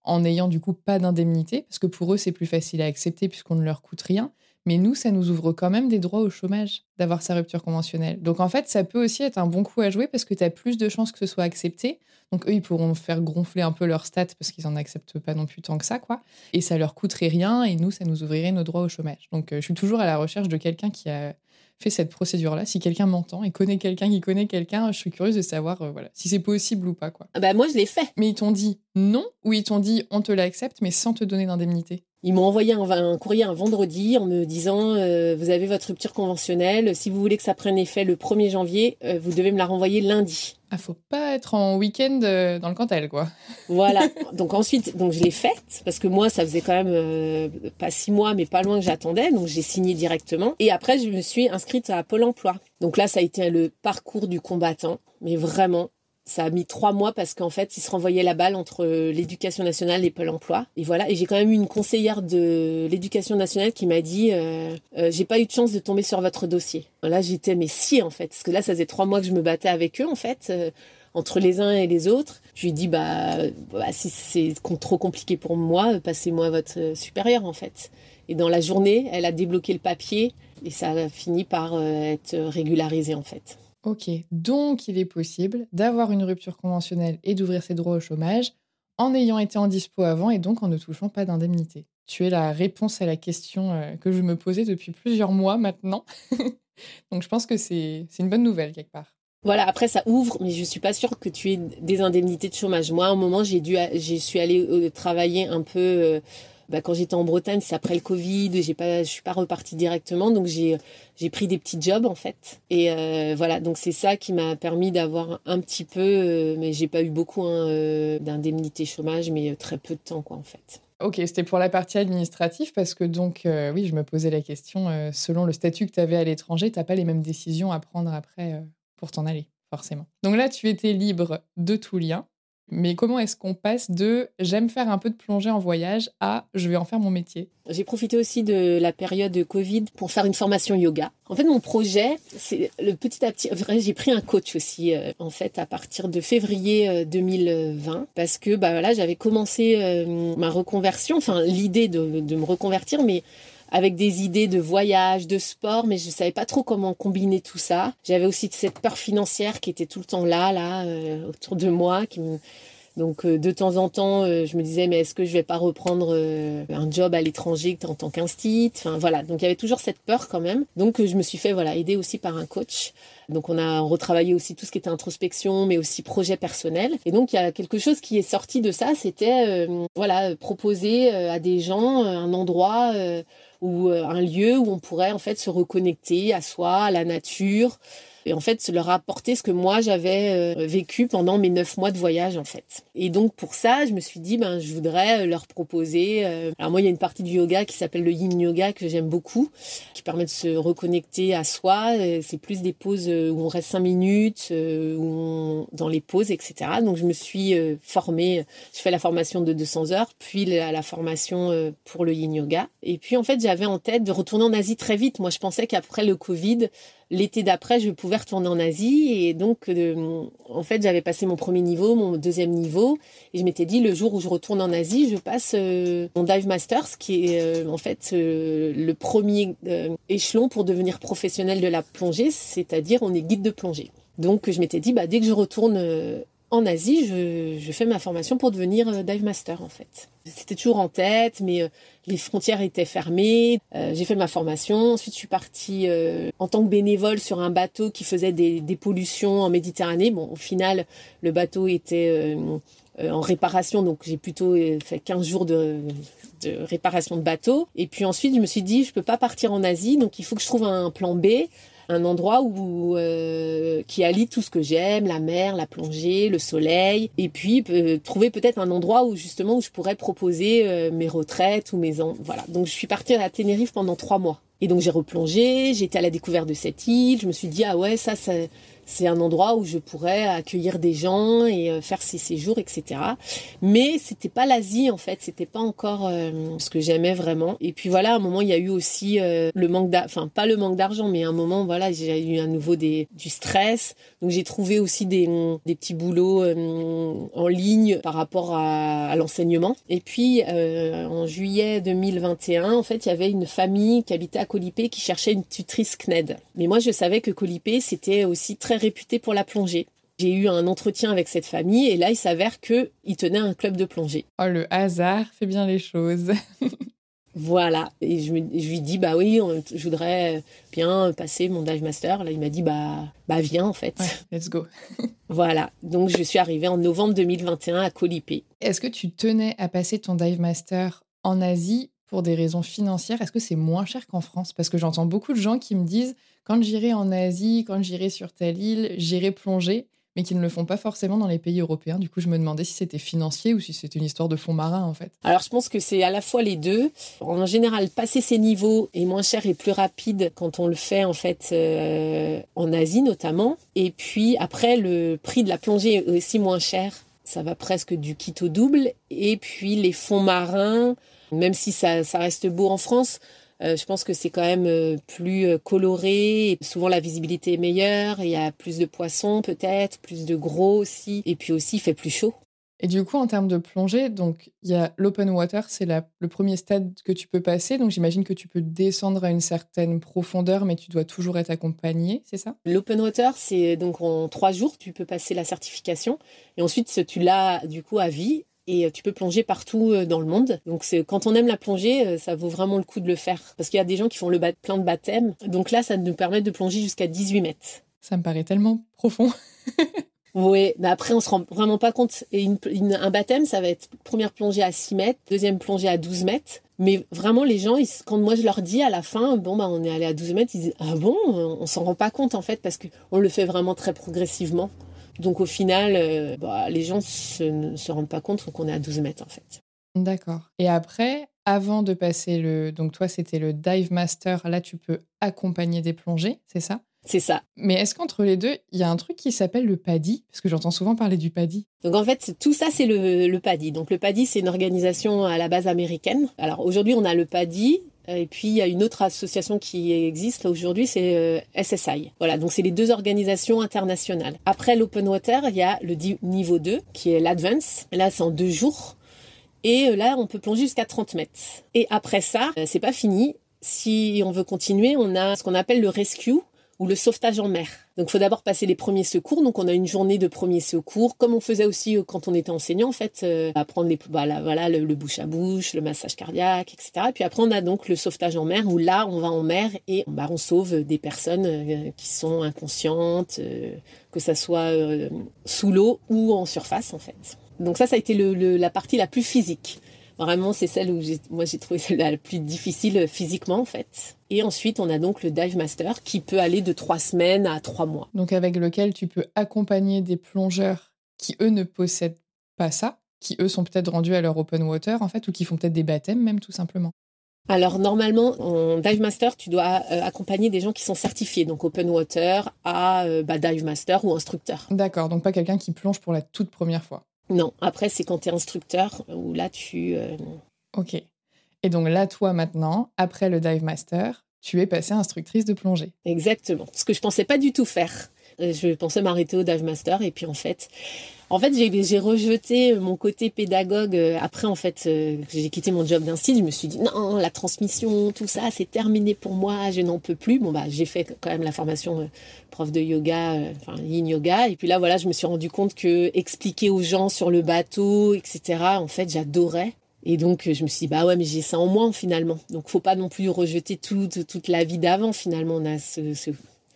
en n'ayant du coup pas d'indemnité, parce que pour eux, c'est plus facile à accepter puisqu'on ne leur coûte rien. Mais nous, ça nous ouvre quand même des droits au chômage d'avoir sa rupture conventionnelle. Donc en fait, ça peut aussi être un bon coup à jouer parce que tu as plus de chances que ce soit accepté. Donc eux, ils pourront faire gonfler un peu leur stats parce qu'ils n'en acceptent pas non plus tant que ça, quoi. Et ça leur coûterait rien et nous, ça nous ouvrirait nos droits au chômage. Donc euh, je suis toujours à la recherche de quelqu'un qui a fait cette procédure-là. Si quelqu'un m'entend et connaît quelqu'un qui connaît quelqu'un, je suis curieuse de savoir euh, voilà, si c'est possible ou pas. Quoi. Ah bah moi, je l'ai fait. Mais ils t'ont dit non ou ils t'ont dit on te l'accepte mais sans te donner d'indemnité? Ils m'ont envoyé un, courrier un vendredi en me disant euh, vous avez votre rupture conventionnelle, si vous voulez que ça prenne effet le 1er janvier, euh, vous devez me la renvoyer lundi. Ah, faut pas être en week-end euh, dans le Cantal, quoi. Voilà. Donc ensuite, donc je l'ai faite parce que moi, ça faisait quand même pas six mois, mais pas loin que j'attendais. Donc j'ai signé directement. Et après, je me suis inscrite à Pôle Emploi. Donc là, ça a été le parcours du combattant, mais vraiment ça a mis trois mois parce qu'en fait, ils se renvoyaient la balle entre l'éducation nationale et Pôle emploi. Et voilà. Et j'ai quand même eu une conseillère de l'éducation nationale qui m'a dit euh, euh, J'ai pas eu de chance de tomber sur votre dossier. Là, j'étais, mais si, en fait. Parce que là, ça faisait trois mois que je me battais avec eux, en fait. Euh, entre les uns et les autres, je lui ai dit bah, bah si c'est trop compliqué pour moi, passez-moi votre supérieur en fait. Et dans la journée, elle a débloqué le papier et ça a fini par être régularisé en fait. Ok, donc il est possible d'avoir une rupture conventionnelle et d'ouvrir ses droits au chômage en ayant été en dispo avant et donc en ne touchant pas d'indemnité. Tu es la réponse à la question euh, que je me posais depuis plusieurs mois maintenant. donc je pense que c'est une bonne nouvelle quelque part. Voilà, après ça ouvre, mais je suis pas sûre que tu aies des indemnités de chômage. Moi, à un moment, j'ai dû, j'ai suis allée euh, travailler un peu euh, bah, quand j'étais en Bretagne, c'est après le Covid, j'ai pas, je suis pas repartie directement, donc j'ai j'ai pris des petits jobs en fait. Et euh, voilà, donc c'est ça qui m'a permis d'avoir un petit peu, euh, mais j'ai pas eu beaucoup hein, euh, d'indemnité chômage, mais très peu de temps quoi en fait. Ok, c'était pour la partie administrative parce que donc oui, je me posais la question. selon le statut que tu avais à l'étranger, tu n'as pas les mêmes décisions à prendre après pour t'en aller, forcément. Donc là, tu étais libre de tout lien. Mais comment est-ce qu'on passe de j'aime faire un peu de plongée en voyage à je vais en faire mon métier? J'ai profité aussi de la période de Covid pour faire une formation yoga. En fait, mon projet, c'est le petit à petit. J'ai pris un coach aussi, euh, en fait, à partir de février 2020, euh, parce que bah voilà, j'avais commencé euh, ma reconversion, enfin l'idée de, de me reconvertir, mais avec des idées de voyage, de sport, mais je savais pas trop comment combiner tout ça. J'avais aussi cette peur financière qui était tout le temps là, là, euh, autour de moi, donc euh, de temps en temps, euh, je me disais mais est-ce que je vais pas reprendre un job à l'étranger en tant qu'instit Enfin voilà, donc il y avait toujours cette peur quand même. Donc je me suis fait voilà aider aussi par un coach. Donc on a retravaillé aussi tout ce qui était introspection, mais aussi projet personnel. Et donc il y a quelque chose qui est sorti de ça, c'était voilà proposer à des gens un endroit ou euh, un lieu où on pourrait en fait se reconnecter à soi, à la nature, et en fait leur apporter ce que moi j'avais euh, vécu pendant mes neuf mois de voyage en fait. Et donc pour ça, je me suis dit ben je voudrais euh, leur proposer. alors moi il y a une partie du yoga qui s'appelle le Yin Yoga que j'aime beaucoup, qui permet de se reconnecter à soi. C'est plus des pauses où on reste cinq minutes, où dans les pauses etc. Donc je me suis formée, je fais la formation de 200 heures, puis la formation pour le Yin Yoga. Et puis en fait j'avais en tête de retourner en Asie très vite. Moi je pensais qu'après le Covid l'été d'après, je pouvais retourner en Asie. Et donc, euh, en fait, j'avais passé mon premier niveau, mon deuxième niveau. Et je m'étais dit, le jour où je retourne en Asie, je passe euh, mon Dive Masters, qui est euh, en fait le premier échelon pour devenir professionnel de la plongée, c'est-à-dire on est guide de plongée. Donc, je m'étais dit, bah, dès que je retourne en Asie, je, fais ma formation pour devenir euh, dive master en fait. C'était toujours en tête, mais euh, les frontières étaient fermées. Euh, j'ai fait ma formation. Ensuite, je suis partie en tant que bénévole sur un bateau qui faisait des, pollutions en Méditerranée. Bon, au final, le bateau était en réparation, donc j'ai plutôt fait 15 jours de, de réparation de bateau. Et puis ensuite, je me suis dit, je peux pas partir en Asie, donc il faut que je trouve un plan B un endroit où euh, qui allie tout ce que j'aime, la mer, la plongée, le soleil, et puis euh, trouver peut-être un endroit où justement où je pourrais proposer euh, mes retraites ou mes voilà. Donc je suis partie à Tenerife pendant trois mois. Et donc j'ai replongé, j'étais à la découverte de cette île, je me suis dit ah ouais ça, ça c'est un endroit où je pourrais accueillir des gens et euh, faire ces séjours, etc. Mais c'était pas l'Asie en fait, c'était pas encore euh, ce que j'aimais vraiment. Et puis voilà, à un moment il y a eu aussi euh, le manque d'argent, enfin pas le manque d'argent, mais à un moment voilà j'ai eu à nouveau du stress. Donc j'ai trouvé aussi des, des petits boulots en ligne par rapport à, à l'enseignement. Et puis en juillet 2021, en fait il y avait une famille qui habitait à Colipé qui cherchait une tutrice CNED. Mais moi je savais que Colipé c'était aussi très réputé pour la plongée. J'ai eu un entretien avec cette famille et là, il s'avère qu'il tenait un club de plongée. Oh, le hasard fait bien les choses. voilà. Et je, lui dis, bah oui, je voudrais bien passer mon dive master. Là, il m'a dit, bah, bah viens en fait. let's go. voilà. Donc, je suis arrivée en novembre 2021 à Colipé. Est-ce que tu tenais à passer ton dive master en Asie pour des raisons financières? Est-ce que c'est moins cher qu'en France? Parce que j'entends beaucoup de gens qui me disent quand j'irai en Asie, quand j'irai sur telle île, j'irai plonger, mais qui ne le font pas forcément dans les pays européens. Du coup, je me demandais si c'était financier ou si c'était une histoire de fond marin, en fait. Alors, je pense que c'est à la fois les deux. En général, passer ces niveaux est moins cher et plus rapide quand on le fait, en fait, euh, en Asie notamment. Et puis, après, le prix de la plongée est aussi moins cher. Ça va presque du kit au double. Et puis, les fonds marins, même si ça, ça reste beau en France, euh, je pense que c'est quand même euh, plus euh, coloré. souvent, la visibilité est meilleure. Il y a plus de poissons, peut-être, plus de gros aussi. Et puis aussi, il fait plus chaud. Et du coup, en termes de plongée, donc il y a l'open water, c'est le premier stade que tu peux passer. Donc j'imagine que tu peux descendre à une certaine profondeur, mais tu dois toujours être accompagné, c'est ça? L'open water, c'est donc en trois jours, tu peux passer la certification. Et ensuite, tu l'as du coup à vie et euh, tu peux plonger partout euh, dans le monde. Donc c'est quand on aime la plongée, euh, ça vaut vraiment le coup de le faire parce qu'il y a des gens qui font le plein de baptêmes. Donc là, ça nous permet de plonger jusqu'à 18 mètres. Ça me paraît tellement profond. oui, mais après on se rend vraiment pas compte. Et un baptême, ça va être première plongée à 6 mètres, deuxième plongée à 12 mètres. Mais vraiment, les gens, quand moi je leur dis à la fin, bon, bah, on est allé à 12 mètres, ils disent, ah bon, on s'en rend pas compte en fait, parce qu'on le fait vraiment très progressivement. Donc au final, euh, bah, les gens ne se rendent pas compte qu'on est à 12 mètres en fait. D'accord. Et après, avant de passer le... Donc toi, c'était le Dive Master. Là, tu peux accompagner des plongées, c'est ça? C'est ça. Mais est-ce qu'entre les deux, il y a un truc qui s'appelle le PADI Parce que j'entends souvent parler du PADI. Donc en fait, tout ça, c'est le, le PADI. Donc le PADI, c'est une organisation à la base américaine. Alors aujourd'hui, on a le PADI, et puis il y a une autre association qui existe aujourd'hui, c'est euh, SSI. Voilà, donc c'est les deux organisations internationales. Après l'open water, il y a le niveau 2 qui est l'advance. Là, c'est en deux jours. Et euh, là, on peut plonger jusqu'à 30 mètres. Et après ça, c'est pas fini. Si on veut continuer, on a ce qu'on appelle le rescue ou le sauvetage en mer. Donc, il faut d'abord passer les premiers secours. Donc, on a une journée de premiers secours, comme on faisait aussi euh, quand on était enseignant, en fait, euh, apprendre les, voilà, voilà, le, bouche à bouche, le massage cardiaque, etc. Et puis après, on a donc le sauvetage en mer, où là, on va en mer et bah, on sauve des personnes euh, qui sont inconscientes, que ça soit sous l'eau ou en surface, en fait. Donc ça, ça a été la partie la plus physique. Vraiment, c'est celle où moi j'ai trouvé celle la plus difficile physiquement en fait. Et ensuite, on a donc le Dive Master qui peut aller de trois semaines à trois mois. Donc avec lequel tu peux accompagner des plongeurs qui eux ne possèdent pas ça, qui eux sont peut-être rendus à leur open water en fait, ou qui font peut-être des baptêmes même tout simplement. Alors normalement, en dive master, tu dois euh, accompagner des gens qui sont certifiés, donc open water à euh, bah, dive master ou instructeur. D'accord, donc pas quelqu'un qui plonge pour la toute première fois. Non, après, c'est quand tu es instructeur où là, tu. Euh, ok. Et donc là, toi, maintenant, après le Dive Master, tu es passée instructrice de plongée. Exactement. Ce que je pensais pas du tout faire. Euh, je pensais m'arrêter au Dive Master et puis en fait, En fait, j'ai rejeté mon côté pédagogue. Après, en fait, j'ai quitté mon job d'institut. Je me suis dit, non, la transmission, tout ça, c'est terminé pour moi. Je n'en peux plus. Bon, bah, j'ai fait quand même la formation prof de yoga, enfin, yin yoga. Et puis là, voilà, je me suis rendu compte que expliquer aux gens sur le bateau, etc., en fait, j'adorais. Et donc, je me suis dit, bah ouais, mais j'ai ça en moi, finalement. Donc, faut pas non plus rejeter toute la vie d'avant, finalement. On a, ce,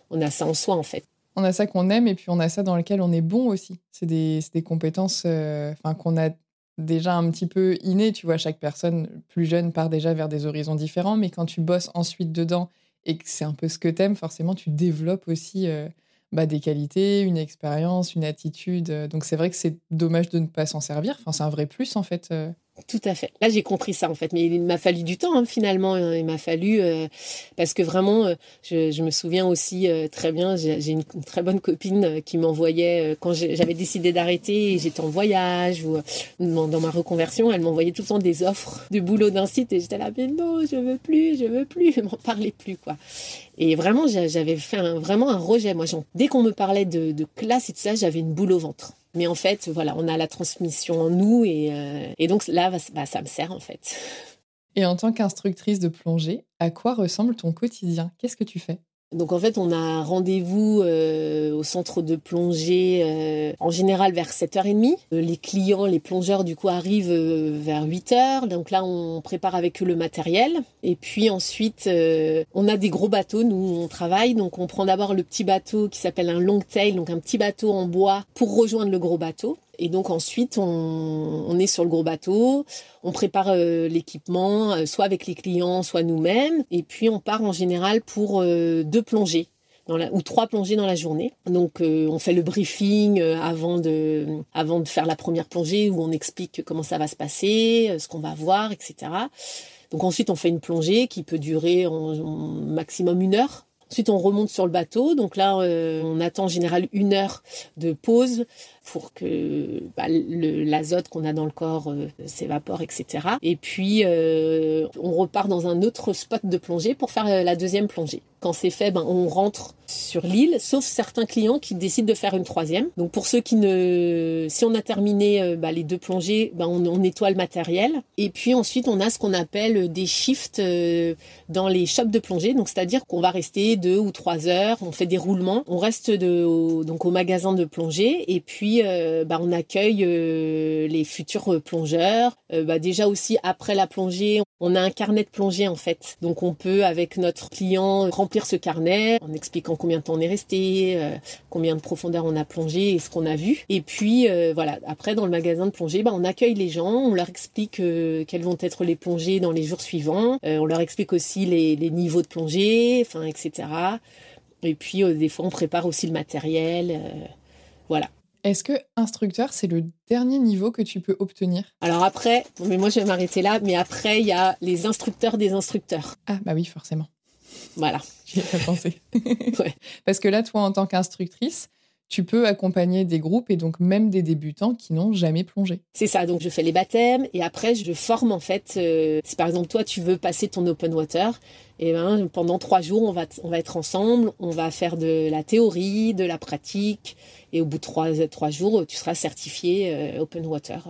on a ça en soi, en fait. On a ça qu'on aime et puis on a ça dans lequel on est bon aussi. C'est des, compétences euh, qu'on a déjà un petit peu innées. Tu vois, chaque personne plus jeune part déjà vers des horizons différents, mais quand tu bosses ensuite dedans et que c'est un peu ce que t'aimes, forcément, tu développes aussi euh, bah, des qualités, une expérience, une attitude. Donc, c'est vrai que c'est dommage de ne pas s'en servir. Enfin, c'est un vrai plus, en fait. Euh. Tout à fait. Là, j'ai compris ça en fait, mais il m'a fallu du temps hein, finalement. Hein. Il m'a fallu euh, parce que vraiment, euh, je, me souviens aussi euh, très bien. J'ai une, très bonne copine qui m'envoyait quand j'avais décidé d'arrêter et j'étais en voyage ou dans, ma reconversion, elle m'envoyait tout le temps des offres de boulot d'un site et j'étais là, mais non, je veux plus, je veux plus, je m'en parlais plus quoi. Et vraiment, j'avais fait vraiment un rejet. Moi, dès qu'on me parlait de, de classe et tout ça, j'avais une boule au ventre. Mais en fait, voilà, on a la transmission en nous et, euh, donc là, bah, ça me sert en fait. Et en tant qu'instructrice de plongée, à quoi ressemble ton quotidien? Qu'est-ce que tu fais? Donc en fait, on a rendez-vous euh, au centre de plongée euh, en général vers 7h30. Euh, les clients, les plongeurs du coup arrivent vers 8h. Donc là, on prépare avec eux le matériel. Et puis ensuite, on a des gros bateaux, nous on travaille. Donc on prend d'abord le petit bateau qui s'appelle un long tail, donc un petit bateau en bois pour rejoindre le gros bateau. Et donc ensuite, on, est sur le gros bateau, on prépare euh, l'équipement, euh, soit avec les clients, soit nous-mêmes, et puis on part en général pour euh, deux plongées. ou trois plongées dans la journée. Donc on fait le briefing avant de, faire la première plongée où on explique comment ça va se passer, ce qu'on va voir, etc. Donc ensuite on fait une plongée qui peut durer en maximum une heure. Ensuite, on remonte sur le bateau. Donc là, on attend en général une heure de pause pour que bah, l'azote qu'on a dans le corps euh, s'évapore, etc. Et puis, euh, on repart dans un autre spot de plongée pour faire euh, la deuxième plongée. Quand c'est fait, ben, on rentre sur l'île, sauf certains clients qui décident de faire une troisième. Donc pour ceux qui ne... Si on a terminé bah, les deux plongées, ben, on, nettoie le matériel. Et puis ensuite, on a ce qu'on appelle des shifts dans les shops de plongée. Donc c'est-à-dire qu'on va rester deux ou trois heures, on fait des roulements. On reste de, donc au magasin de plongée et puis euh, bah, on accueille euh, les futurs plongeurs. Euh, bah, déjà aussi après la plongée, on a un carnet de plongée en fait. Donc on peut avec notre client remplir ce carnet en expliquant combien de temps on est resté, combien de profondeur on a plongé et ce qu'on a vu. Et puis voilà, après dans le magasin de plongée, bah, on accueille les gens, on leur explique quelles vont être les plongées dans les jours suivants. on leur explique aussi les, niveaux de plongée, etc. Et puis des fois on prépare aussi le matériel. voilà. Est-ce que instructeur, c'est le dernier niveau que tu peux obtenir? Alors après, mais moi je vais m'arrêter là, mais après, il y a les instructeurs des instructeurs. Ah bah oui, forcément. Voilà. J'y ai pas pensé. Parce que là, toi, en tant qu'instructrice, tu peux accompagner des groupes et donc même des débutants qui n'ont jamais plongé. C'est ça, donc je fais les baptêmes et après je forme en fait. Euh, si par exemple toi tu veux passer ton open water, et eh ben pendant trois jours on va on va être ensemble, on va faire de la théorie, de la pratique et au bout de trois trois jours tu seras certifié euh, open water.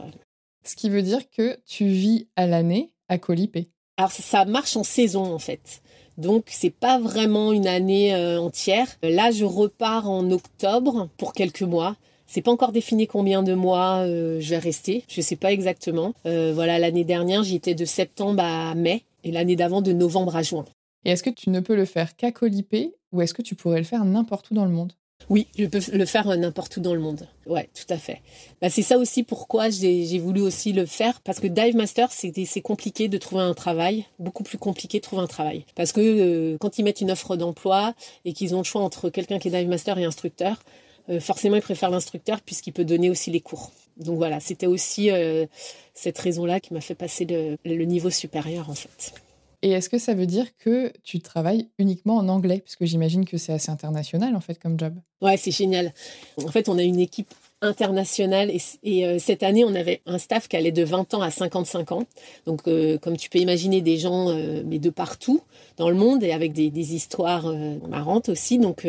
Ce qui veut dire que tu vis à l'année à Colipé. Alors ça marche en saison en fait. Donc c'est pas vraiment une année euh, entière. Là, je repars en octobre pour quelques mois. C'est pas encore défini combien de mois euh, je vais rester. Je sais pas exactement. Euh, voilà, l'année dernière, j'y étais de septembre à mai et l'année d'avant de novembre à juin. Et est-ce que tu ne peux le faire qu'à Colipé ou est-ce que tu pourrais le faire n'importe où dans le monde? Oui, je peux le faire euh, n'importe où dans le monde. Ouais, tout à fait. Bah, c'est ça aussi pourquoi j'ai voulu aussi le faire parce que Dive Master c'est compliqué de trouver un travail, beaucoup plus compliqué de trouver un travail parce que euh, quand ils mettent une offre d'emploi et qu'ils ont le choix entre quelqu'un qui est Dive Master et instructeur, euh, forcément ils préfèrent l'instructeur puisqu'il peut donner aussi les cours. Donc voilà, c'était aussi cette raison-là qui m'a fait passer le niveau supérieur en fait. Et est-ce que ça veut dire que tu travailles uniquement en anglais? Parce que j'imagine que c'est assez international en fait comme job. Ouais, c'est génial. En fait, on a une équipe international. Et, euh, cette année, on avait un staff qui allait de 20 ans à 55 ans. Donc, euh, comme tu peux imaginer, des gens euh, mais de partout dans le monde et avec des, des histoires marrantes aussi. Donc,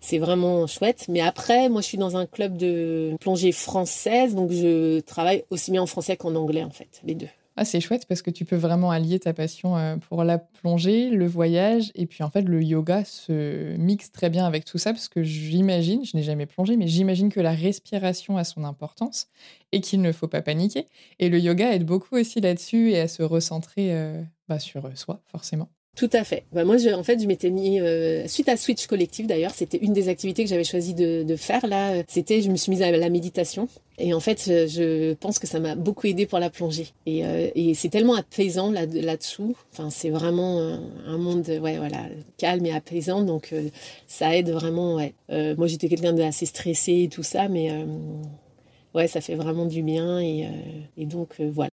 c'est vraiment chouette. Mais après, moi, je suis dans un club de plongée française. Donc, je travaille aussi bien en français qu'en anglais, en fait, les deux. Ah, c'est chouette parce que tu peux vraiment allier ta passion euh, pour la plongée, le voyage, et puis en fait, le yoga se mixe très bien avec tout ça parce que j'imagine, je n'ai jamais plongé, mais j'imagine que la respiration a son importance et qu'il ne faut pas paniquer. Et le yoga aide beaucoup aussi là-dessus et à se recentrer euh, bah, sur soi, forcément. Tout à fait. Bah, moi, en fait, je m'étais mis euh, suite à Switch Collective d'ailleurs, c'était une des activités que j'avais choisi de, faire là. Euh, c'était, je me suis mise à la méditation et en fait, je, pense que ça m'a beaucoup aidé pour la plongée. Et, euh, c'est tellement apaisant là, là-dessous. Enfin, c'est vraiment un, monde, ouais, voilà, calme et apaisant. Donc, ça aide vraiment. Moi, j'étais quelqu'un d'assez stressé et tout ça, mais ouais, ça fait vraiment du bien et donc voilà.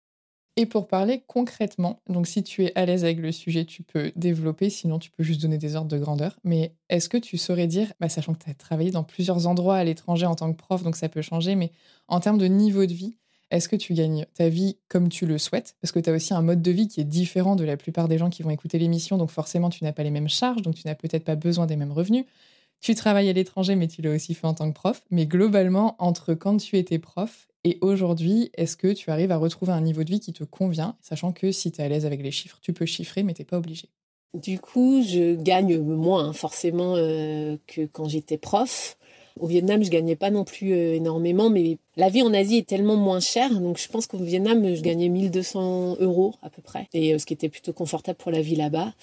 Et pour parler concrètement, donc si tu es à l'aise avec le sujet, tu peux développer, sinon tu peux juste donner des ordres de grandeur. Mais est-ce que tu saurais dire, bah, sachant que tu as travaillé dans plusieurs endroits à l'étranger en tant que prof, donc ça peut changer, mais en termes de niveau de vie, est-ce que tu gagnes ta vie comme tu le souhaites? Parce que tu as aussi un mode de vie qui est différent de la plupart des gens qui vont écouter l'émission, donc forcément tu n'as pas les mêmes charges, donc tu n'as peut-être pas besoin des mêmes revenus. Tu travailles à l'étranger, mais tu l'as aussi fait en tant que prof. Mais globalement, entre quand tu étais prof et aujourd'hui, est-ce que tu arrives à retrouver un niveau de vie qui te convient, sachant que si tu es à l'aise avec les chiffres, tu peux chiffrer, mais tu n'es pas obligé? Du coup, je gagne moins forcément euh, que quand j'étais prof. Au Vietnam, je gagnais pas non plus euh, énormément, mais la vie en Asie est tellement moins chère, donc je pense qu'au Vietnam, je gagnais 1200 euros à peu près, et euh, ce qui était plutôt confortable pour la vie là-bas.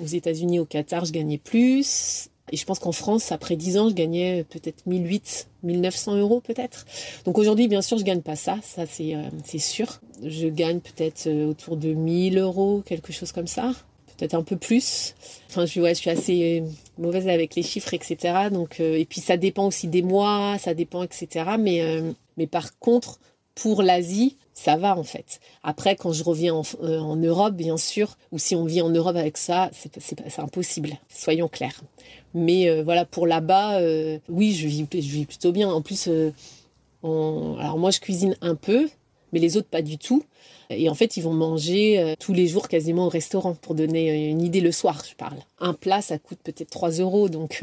Aux États-Unis, au Qatar, je gagnais plus. Et je pense qu'en France, après 10 ans, je gagnais peut-être 1800, 1900 euros peut-être. Donc aujourd'hui, bien sûr, je gagne pas ça, ça c'est euh, sûr. Je gagne peut-être euh, autour de 1000 euros, quelque chose comme ça. Peut-être un peu plus. Enfin, je, ouais, je suis assez mauvaise avec les chiffres, etc. Donc, euh, et puis ça dépend aussi des mois, ça dépend, etc. Mais, mais par contre, pour l'Asie, ça va en fait. Après, quand je reviens en, euh, en, Europe, bien sûr, ou si on vit en Europe avec ça, c'est impossible, soyons clairs. Mais euh, voilà, pour là-bas, euh, oui, je vis, je plutôt bien. En plus, alors moi, je cuisine un peu, mais les autres pas du tout. Et en fait, ils vont manger tous les jours quasiment au restaurant, pour donner une idée le soir, je parle. Un plat, ça coûte peut-être 3 euros, donc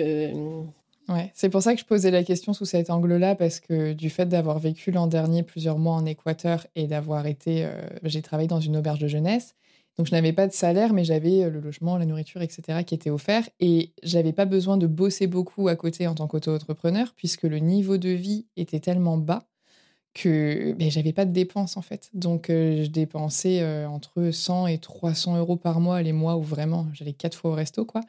Ouais, c'est pour ça que je posais la question sous cet angle-là, parce que du fait d'avoir vécu l'an dernier plusieurs mois en Équateur et d'avoir été. Euh, j'ai travaillé dans une auberge de jeunesse, donc je n'avais pas de salaire, mais j'avais euh, le logement, la nourriture, etc. qui étaient offerts. Et j'avais pas besoin de bosser beaucoup à côté en tant qu'auto-entrepreneur, puisque le niveau de vie était tellement bas que ben, j'avais pas de dépenses en fait. Donc euh, je dépensais euh, entre 100 et 300 euros par mois les mois où vraiment j'allais quatre fois au resto quoi.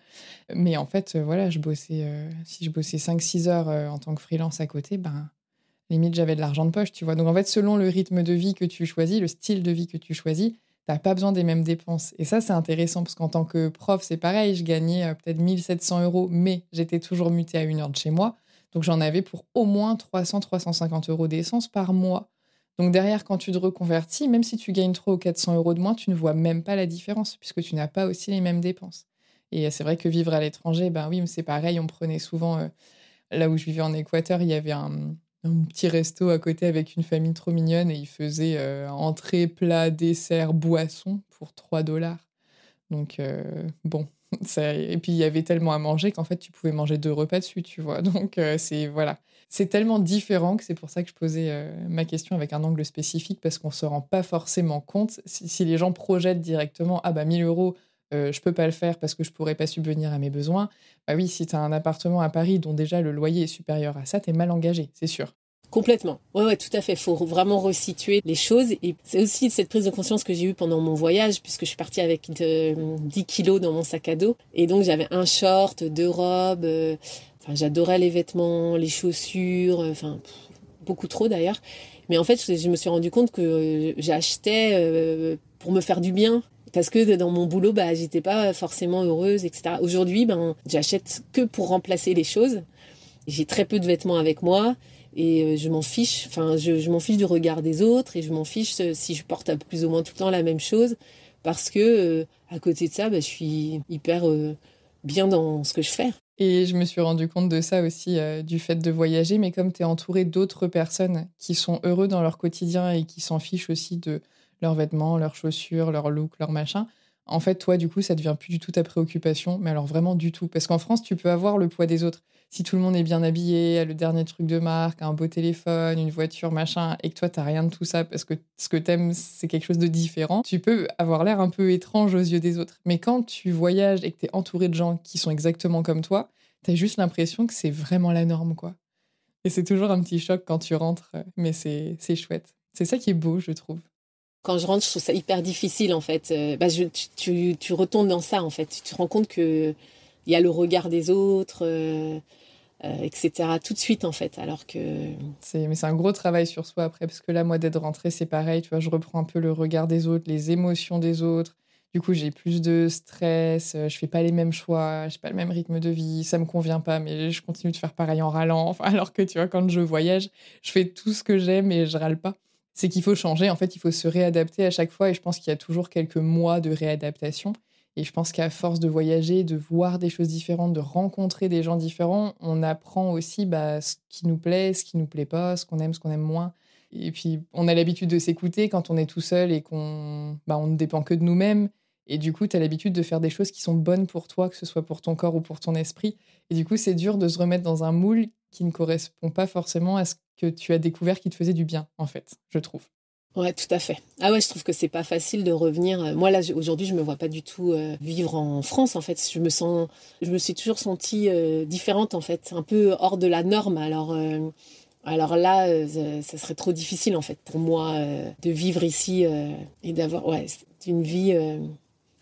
Mais en fait euh, voilà, je bossais si je bossais 5-6 heures en tant que freelance à côté, ben limite j'avais de l'argent de poche, tu vois. Donc en fait selon le rythme de vie que tu choisis, le style de vie que tu choisis, t'as pas besoin des mêmes dépenses. Et ça c'est intéressant parce qu'en tant que prof c'est pareil, je gagnais peut-être 1700 euros, mais j'étais toujours muté à une heure de chez moi. Donc j'en avais pour au moins 300-350 euros d'essence par mois. Donc derrière, quand tu te reconvertis, même si tu gagnes 300 ou 400 euros de moins, tu ne vois même pas la différence puisque tu n'as pas aussi les mêmes dépenses. Et c'est vrai que vivre à l'étranger, ben oui, c'est pareil. On prenait souvent, euh, là où je vivais en Équateur, il y avait un, petit resto à côté avec une famille trop mignonne et ils faisaient euh, entrée, plat, dessert, boisson pour 3 dollars. Donc euh, bon, et puis il y avait tellement à manger qu'en fait tu pouvais manger deux repas dessus, tu vois. Donc euh, c'est voilà, c'est tellement différent que c'est pour ça que je posais euh, ma question avec un angle spécifique parce qu'on se rend pas forcément compte si, les gens projettent directement ah bah 1000 euros euh, je peux pas le faire parce que je pourrais pas subvenir à mes besoins. Bah oui, si tu as un appartement à Paris dont déjà le loyer est supérieur à ça, tu es mal engagé, c'est sûr. Complètement. Ouais, ouais, tout à fait. Faut vraiment resituer les choses. Et c'est aussi cette prise de conscience que j'ai eue pendant mon voyage, puisque je suis partie avec 10 euh, kilos dans mon sac à dos. Et donc, j'avais un short, deux robes. Euh, enfin, j'adorais les vêtements, les chaussures. Euh, enfin, beaucoup trop d'ailleurs. Mais en fait, je, me suis rendu compte que j'achetais pour me faire du bien. Parce que dans mon boulot, bah, j'étais pas forcément heureuse, etc. Aujourd'hui, ben, j'achète que pour remplacer les choses. J'ai très peu de vêtements avec moi et euh, je m'en fiche. Enfin, je, m'en fiche du regard des autres et je m'en fiche euh, si je porte plus ou moins tout le temps la même chose parce que euh, à côté de ça, bah, je suis hyper bien dans ce que je fais. Et je me suis rendu compte de ça aussi, du fait de voyager, mais comme tu es entouré d'autres personnes qui sont heureux dans leur quotidien et qui s'en fichent aussi de leurs vêtements, leurs chaussures, leur look, leur machin, en fait, toi, du coup, ça devient plus du tout ta préoccupation, mais alors vraiment du tout. Parce qu'en France, tu peux avoir le poids des autres. Si tout le monde est bien habillé, a le dernier truc de marque, a un beau téléphone, une voiture, machin, et que toi, t'as rien de tout ça parce que ce que t'aimes, c'est quelque chose de différent, tu peux avoir l'air un peu étrange aux yeux des autres. Mais quand tu voyages et que t'es entouré de gens qui sont exactement comme toi, t'as juste l'impression que c'est vraiment la norme, quoi. Et c'est toujours un petit choc quand tu rentres, mais c'est chouette. C'est ça qui est beau, je trouve quand je rentre, je trouve ça hyper difficile en fait. Euh, bah, je, tu, tu, retournes dans ça en fait. Tu te rends compte que il y a le regard des autres, euh, euh, etc. Tout de suite en fait. Alors que c'est mais c'est un gros travail sur soi après parce que là moi d'être rentrée c'est pareil. Tu vois, je reprends un peu le regard des autres, les émotions des autres. Du coup, j'ai plus de stress, je fais pas les mêmes choix, j'ai pas le même rythme de vie, ça me convient pas, mais je continue de faire pareil en râlant. Enfin, alors que tu vois, quand je voyage, je fais tout ce que j'aime et je râle pas c'est qu'il faut changer. En fait, il faut se réadapter à chaque fois. Et je pense qu'il y a toujours quelques mois de réadaptation. Et je pense qu'à force de voyager, de voir des choses différentes, de rencontrer des gens différents, on apprend aussi bah, ce qui nous plaît, ce qui nous plaît pas, ce qu'on aime, ce qu'on aime moins. Et puis, on a l'habitude de s'écouter quand on est tout seul et qu'on bah, on ne dépend que de nous-mêmes. Et du coup, tu as l'habitude de faire des choses qui sont bonnes pour toi, que ce soit pour ton corps ou pour ton esprit. Et du coup, c'est dur de se remettre dans un moule qui ne correspond pas forcément à ce que tu as découvert qui te faisait du bien, en fait, je trouve. Ouais, tout à fait. Ah ouais, je trouve que c'est pas facile de revenir. Euh, moi là, aujourd'hui, je me vois pas du tout euh, vivre en France. En fait, je me sens, je me suis toujours sentie euh, différente en fait, un peu hors de la norme. Alors, alors là, ça serait trop difficile en fait pour moi de vivre ici et d'avoir ouais, une vie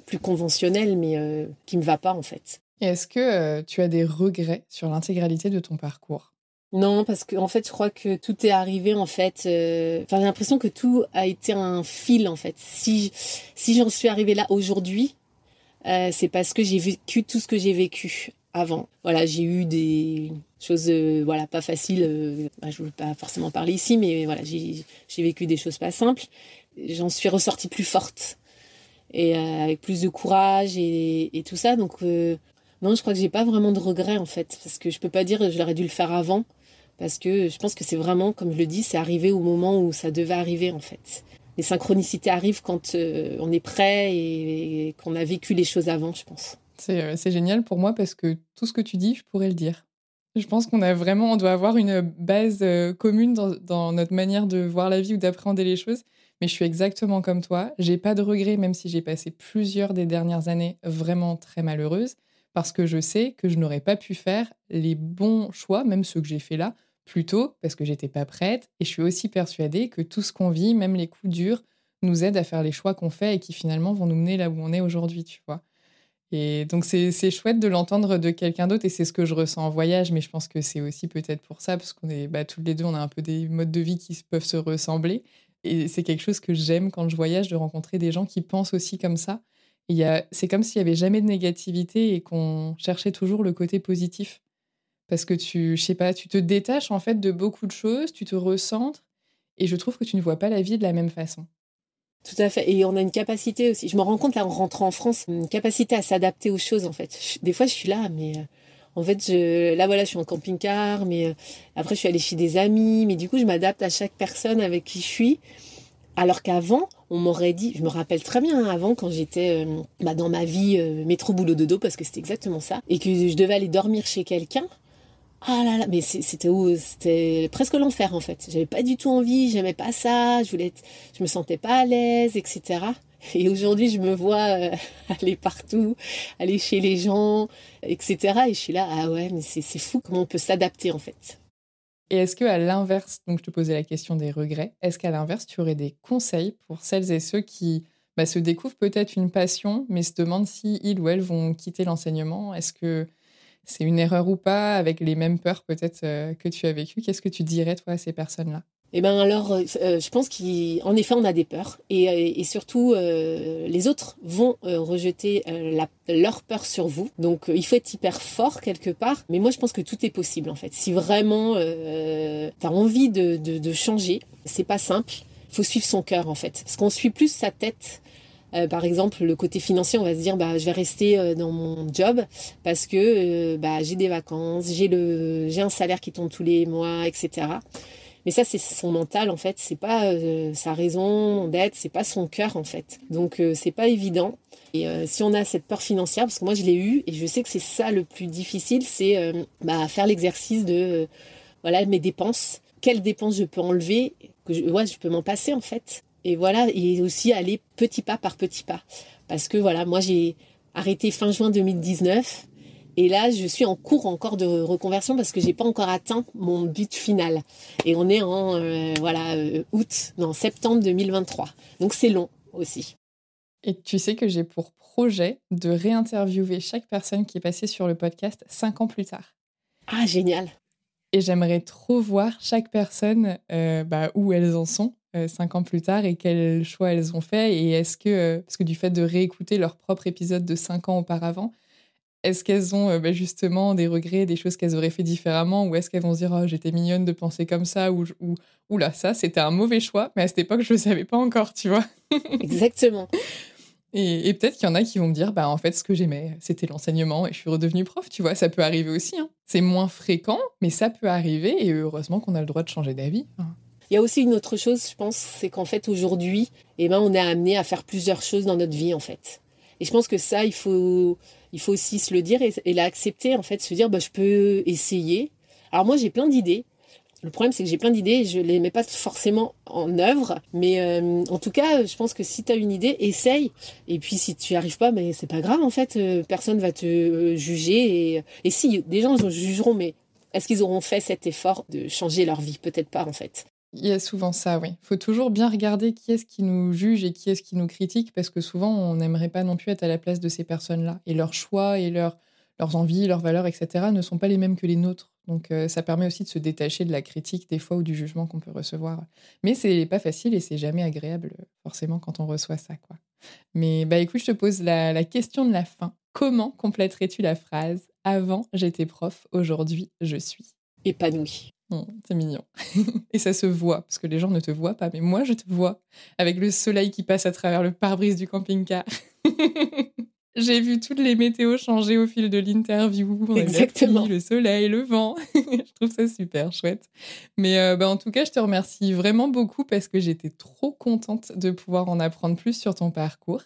plus conventionnelle, mais qui me va pas en fait. Est-ce que tu as des regrets sur l'intégralité de ton parcours? Non, parce que en fait, je crois que tout est arrivé en fait. Euh, j'ai l'impression que tout a été un fil en fait. Si si j'en suis arrivée là aujourd'hui, euh, c'est parce que j'ai vécu tout ce que j'ai vécu avant. Voilà, j'ai eu des choses euh, voilà pas faciles. Bah, je ne veux pas forcément parler ici, mais voilà, j'ai vécu des choses pas simples. J'en suis ressortie plus forte et avec plus de courage et, tout ça. Donc non, je crois que j'ai pas vraiment de regrets en fait, parce que je peux pas dire je l'aurais dû le faire avant parce que je pense que c'est vraiment, comme je le dis, c'est arrivé au moment où ça devait arriver en fait. Les synchronicités arrivent quand euh, on est prêt et, qu'on a vécu les choses avant, je pense. Euh, c'est génial pour moi parce que tout ce que tu dis, je pourrais le dire. Je pense qu'on a vraiment, on doit avoir une base euh, commune dans, notre manière de voir la vie ou d'appréhender les choses. Mais je suis exactement comme toi. J'ai pas de regrets, même si j'ai passé plusieurs des dernières années vraiment très malheureuses, parce que je sais que je n'aurais pas pu faire les bons choix, même ceux que j'ai fait là, plus tôt parce que j'étais pas prête. Et je suis aussi persuadée que tout ce qu'on vit, même les coups durs, nous aident à faire les choix qu'on fait et qui finalement vont nous mener là où on est aujourd'hui, tu vois. Et donc c'est chouette de l'entendre de quelqu'un d'autre et c'est ce que je ressens en voyage, mais je pense que c'est aussi peut-être pour ça, parce qu'on est bah, toutes les deux, on a un peu des modes de vie qui peuvent se ressembler. Et c'est quelque chose que j'aime quand je voyage, de rencontrer des gens qui pensent aussi comme ça. C'est comme s'il n'y avait jamais de négativité et qu'on cherchait toujours le côté positif parce que tu, je sais pas, tu te détaches en fait de beaucoup de choses, tu te recentres, et je trouve que tu ne vois pas la vie de la même façon. Tout à fait. Et on a une capacité aussi. Je me rends compte là en rentrant en France, une capacité à s'adapter aux choses en fait. Des fois, je suis là, mais euh, en fait, là voilà, je suis en camping-car, mais euh, après, je suis allée chez des amis, mais du coup, je m'adapte à chaque personne avec qui je suis. Alors qu'avant, on m'aurait dit, je me rappelle très bien hein, avant quand j'étais euh, bah, dans ma vie métro boulot dodo parce que c'était exactement ça, et que je devais aller dormir chez quelqu'un. Ah là là, mais c'était presque l'enfer en fait. J'avais pas du tout envie, j'aimais pas ça, je voulais, je me sentais pas à l'aise, etc. Et aujourd'hui, je me vois euh, aller partout, aller chez les gens, etc. Et je suis là, ah ouais, mais c'est fou comment on peut s'adapter en fait. Et est-ce que à l'inverse, donc je te posais la question des regrets, est-ce qu'à l'inverse, tu aurais des conseils pour celles et ceux qui bah, se découvrent peut-être une passion, mais se demandent si ils ou elles vont quitter l'enseignement? Est-ce que c'est une erreur ou pas, avec les mêmes peurs peut-être euh, que tu as vécues. Qu'est-ce que tu dirais, toi, à ces personnes-là? Eh ben alors, euh, euh, je pense qu'en effet, on a des peurs et, surtout, les autres vont rejeter leur peur sur vous. Donc, il faut être hyper fort quelque part. Mais moi, je pense que tout est possible en fait. Si vraiment tu as envie de, changer, c'est pas simple. Il faut suivre son cœur en fait, parce qu'on suit plus sa tête Euh, par exemple, le côté financier, on va se dire, bah, je vais rester euh, dans mon job parce que bah, j'ai des vacances, j'ai le, j'ai un salaire qui tombe tous les mois, etc. Mais ça, c'est son mental en fait. C'est pas sa raison d'être, c'est pas son cœur en fait. Donc c'est pas évident. Et si on a cette peur financière, parce que moi je l'ai eu et je sais que c'est ça le plus difficile, c'est bah, faire l'exercice de voilà mes dépenses. Quelles dépenses je peux enlever que je, ouais, je peux m'en passer en fait. Et voilà, et aussi aller petit pas par petit pas. Parce que voilà, moi j'ai arrêté fin juin 2019 et là je suis en cours encore de reconversion parce que j'ai pas encore atteint mon but final. Et on est en euh, voilà euh, août, non septembre 2023. Donc c'est long aussi. Et tu sais que j'ai pour projet de réinterviewer chaque personne qui est passée sur le podcast cinq ans plus tard. Ah génial. Et j'aimerais trop voir chaque personne euh, bah, où elles en sont cinq ans plus tard et quels choix elles ont fait. Et est-ce que, euh, parce que du fait de réécouter leur propre épisode de cinq ans auparavant, est-ce qu'elles ont bah, justement des regrets, des choses qu'elles auraient fait différemment ou est-ce qu'elles vont se dire oh, j'étais mignonne de penser comme ça ou, ou là ça c'était un mauvais choix mais à cette époque je ne le savais pas encore tu vois? Exactement et, peut-être qu'il y en a qui vont me dire, bah en fait, ce que j'aimais, c'était l'enseignement et je suis redevenue prof, tu vois, ça peut arriver aussi. Hein. C'est moins fréquent, mais ça peut arriver et heureusement qu'on a le droit de changer d'avis. Hein. Il y a aussi une autre chose, je pense, c'est qu'en fait, aujourd'hui, eh ben, on est amené à faire plusieurs choses dans notre vie, en fait. Et je pense que ça, il faut, il faut aussi se le dire et, l'accepter, en fait, se dire, bah, je peux essayer. Alors moi, j'ai plein d'idées. Le problème, c'est que j'ai plein d'idées et je les mets pas forcément en œuvre. Mais euh, en tout cas, je pense que si tu as une idée, essaye. Et puis, si tu n'y arrives pas, mais c'est pas grave, en fait. Euh, personne va te euh, juger. Et, et si, des gens jugeront, mais est-ce qu'ils auront fait cet effort de changer leur vie? Peut-être pas, en fait. Il y a souvent ça, oui. Il faut toujours bien regarder qui est-ce qui nous juge et qui est-ce qui nous critique, parce que souvent, on n'aimerait pas non plus être à la place de ces personnes-là. Et leurs choix et leurs, leurs envies, leurs valeurs, etc., ne sont pas les mêmes que les nôtres. Donc euh, ça permet aussi de se détacher de la critique des fois ou du jugement qu'on peut recevoir. Mais c'est pas facile et c'est jamais agréable forcément quand on reçoit ça. quoi. Mais bah écoute, je te pose la, question de la fin. Comment compléterais-tu la phrase Avant j'étais prof, aujourd'hui je suis Épanouie. C'est mignon. et ça se voit, parce que les gens ne te voient pas, mais moi je te vois, avec le soleil qui passe à travers le pare-brise du camping-car. J'ai vu toutes les météos changer au fil de l'interview. Exactement. le soleil, le vent. je trouve ça super chouette. Mais euh, bah, en tout cas, je te remercie vraiment beaucoup parce que j'étais trop contente de pouvoir en apprendre plus sur ton parcours.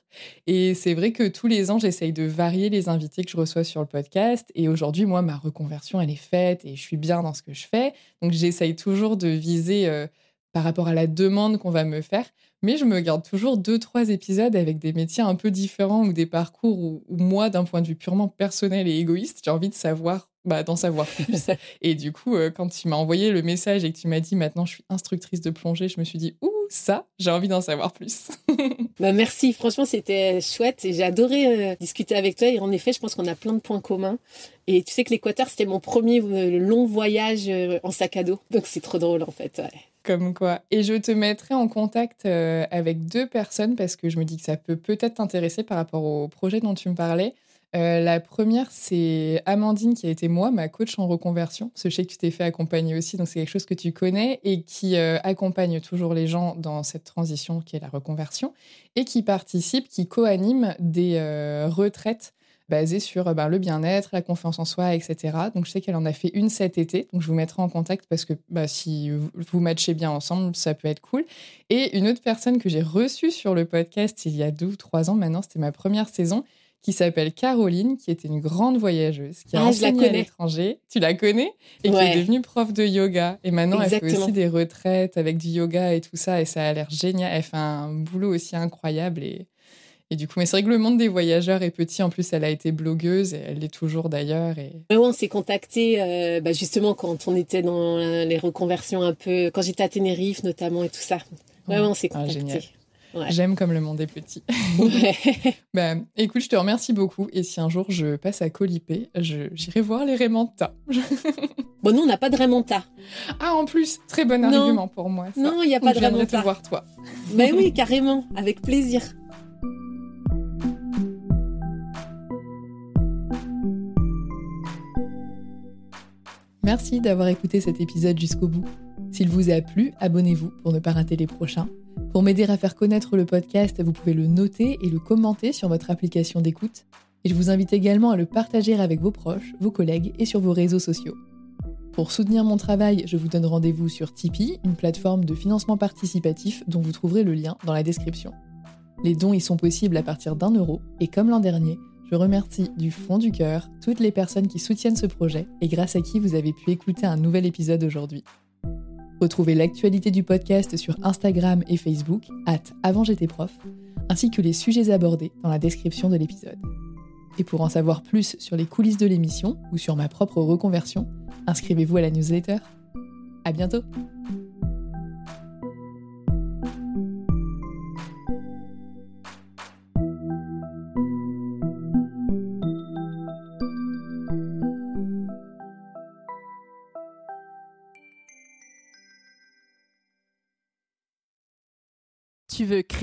Et c'est vrai que tous les ans, j'essaye de varier les invités que je reçois sur le podcast. Et aujourd'hui, moi, ma reconversion, elle est faite et je suis bien dans ce que je fais. Donc, j'essaye toujours de viser euh, par rapport à la demande qu'on va me faire mais je me garde toujours deux, trois épisodes avec des métiers un peu différents ou des parcours où, moi, d'un point de vue purement personnel et égoïste, j'ai envie de savoir, bah, d'en savoir plus. et du coup, euh, quand tu m'as envoyé le message et que tu m'as dit maintenant je suis instructrice de plongée, je me suis dit, ouh, ça, j'ai envie d'en savoir plus. bah merci, franchement, c'était chouette et j'ai adoré euh, discuter avec toi. Et en effet, je pense qu'on a plein de points communs. Et tu sais que l'Équateur, c'était mon premier euh, long voyage en sac à dos. Donc c'est trop drôle en fait. Ouais. Comme quoi. Et je te mettrai en contact euh, avec deux personnes parce que je me dis que ça peut peut-être t'intéresser par rapport au projet dont tu me parlais. Euh, la première, c'est Amandine qui a été moi, ma coach en reconversion. Je sais que tu t'es fait accompagner aussi, donc c'est quelque chose que tu connais et qui euh, accompagne toujours les gens dans cette transition qui est la reconversion et qui participe, qui co-anime des retraites basé sur euh, ben, le bien-être, la confiance en soi, etc. Donc je sais qu'elle en a fait une cet été, donc je vous mettrai en contact parce que bah, si vous matchez bien ensemble, ça peut être cool. Et une autre personne que j'ai reçue sur le podcast il y a deux ou trois ans maintenant, c'était ma première saison, qui s'appelle Caroline, qui était une grande voyageuse, qui a ah, enseigné à l'étranger. Tu la connais? Et qui est devenue prof de yoga. Et maintenant, elle fait aussi des retraites avec du yoga et tout ça. Et ça a l'air génial. Elle fait un boulot aussi incroyable. Et et du coup, mais c'est vrai que le monde des voyageurs est petit. En plus, elle a été blogueuse et elle l'est toujours d'ailleurs. Et... on s'est contacté euh, bah, justement quand on était dans les reconversions un peu, quand j'étais à Tenerife notamment et tout ça. Ouais, on s'est ah, contacté. J'aime comme le monde est petit. bah, écoute, je te remercie beaucoup. Et si un jour je passe à Colipé, j'irai voir les Raymanta. bon, nous, on n'a pas de Raymanta. Ah, en plus, très bon argument pour moi. Non, il n'y a pas de Raymanta. te voir, toi. Mais oui, carrément, avec plaisir. Merci d'avoir écouté cet épisode jusqu'au bout. S'il vous a plu, abonnez-vous pour ne pas rater les prochains. Pour m'aider à faire connaître le podcast, vous pouvez le noter et le commenter sur votre application d'écoute. Et je vous invite également à le partager avec vos proches, vos collègues et sur vos réseaux sociaux. Pour soutenir mon travail, je vous donne rendez-vous sur Tipeee, une plateforme de financement participatif dont vous trouverez le lien dans la description. Les dons y sont possibles à partir d'un euro, et comme l'an dernier, je remercie du fond du cœur toutes les personnes qui soutiennent ce projet et grâce à qui vous avez pu écouter un nouvel épisode aujourd'hui. Retrouvez l'actualité du podcast sur Instagram et Facebook, at ainsi que les sujets abordés dans la description de l'épisode. Et pour en savoir plus sur les coulisses de l'émission ou sur ma propre reconversion, inscrivez-vous à la newsletter. À bientôt!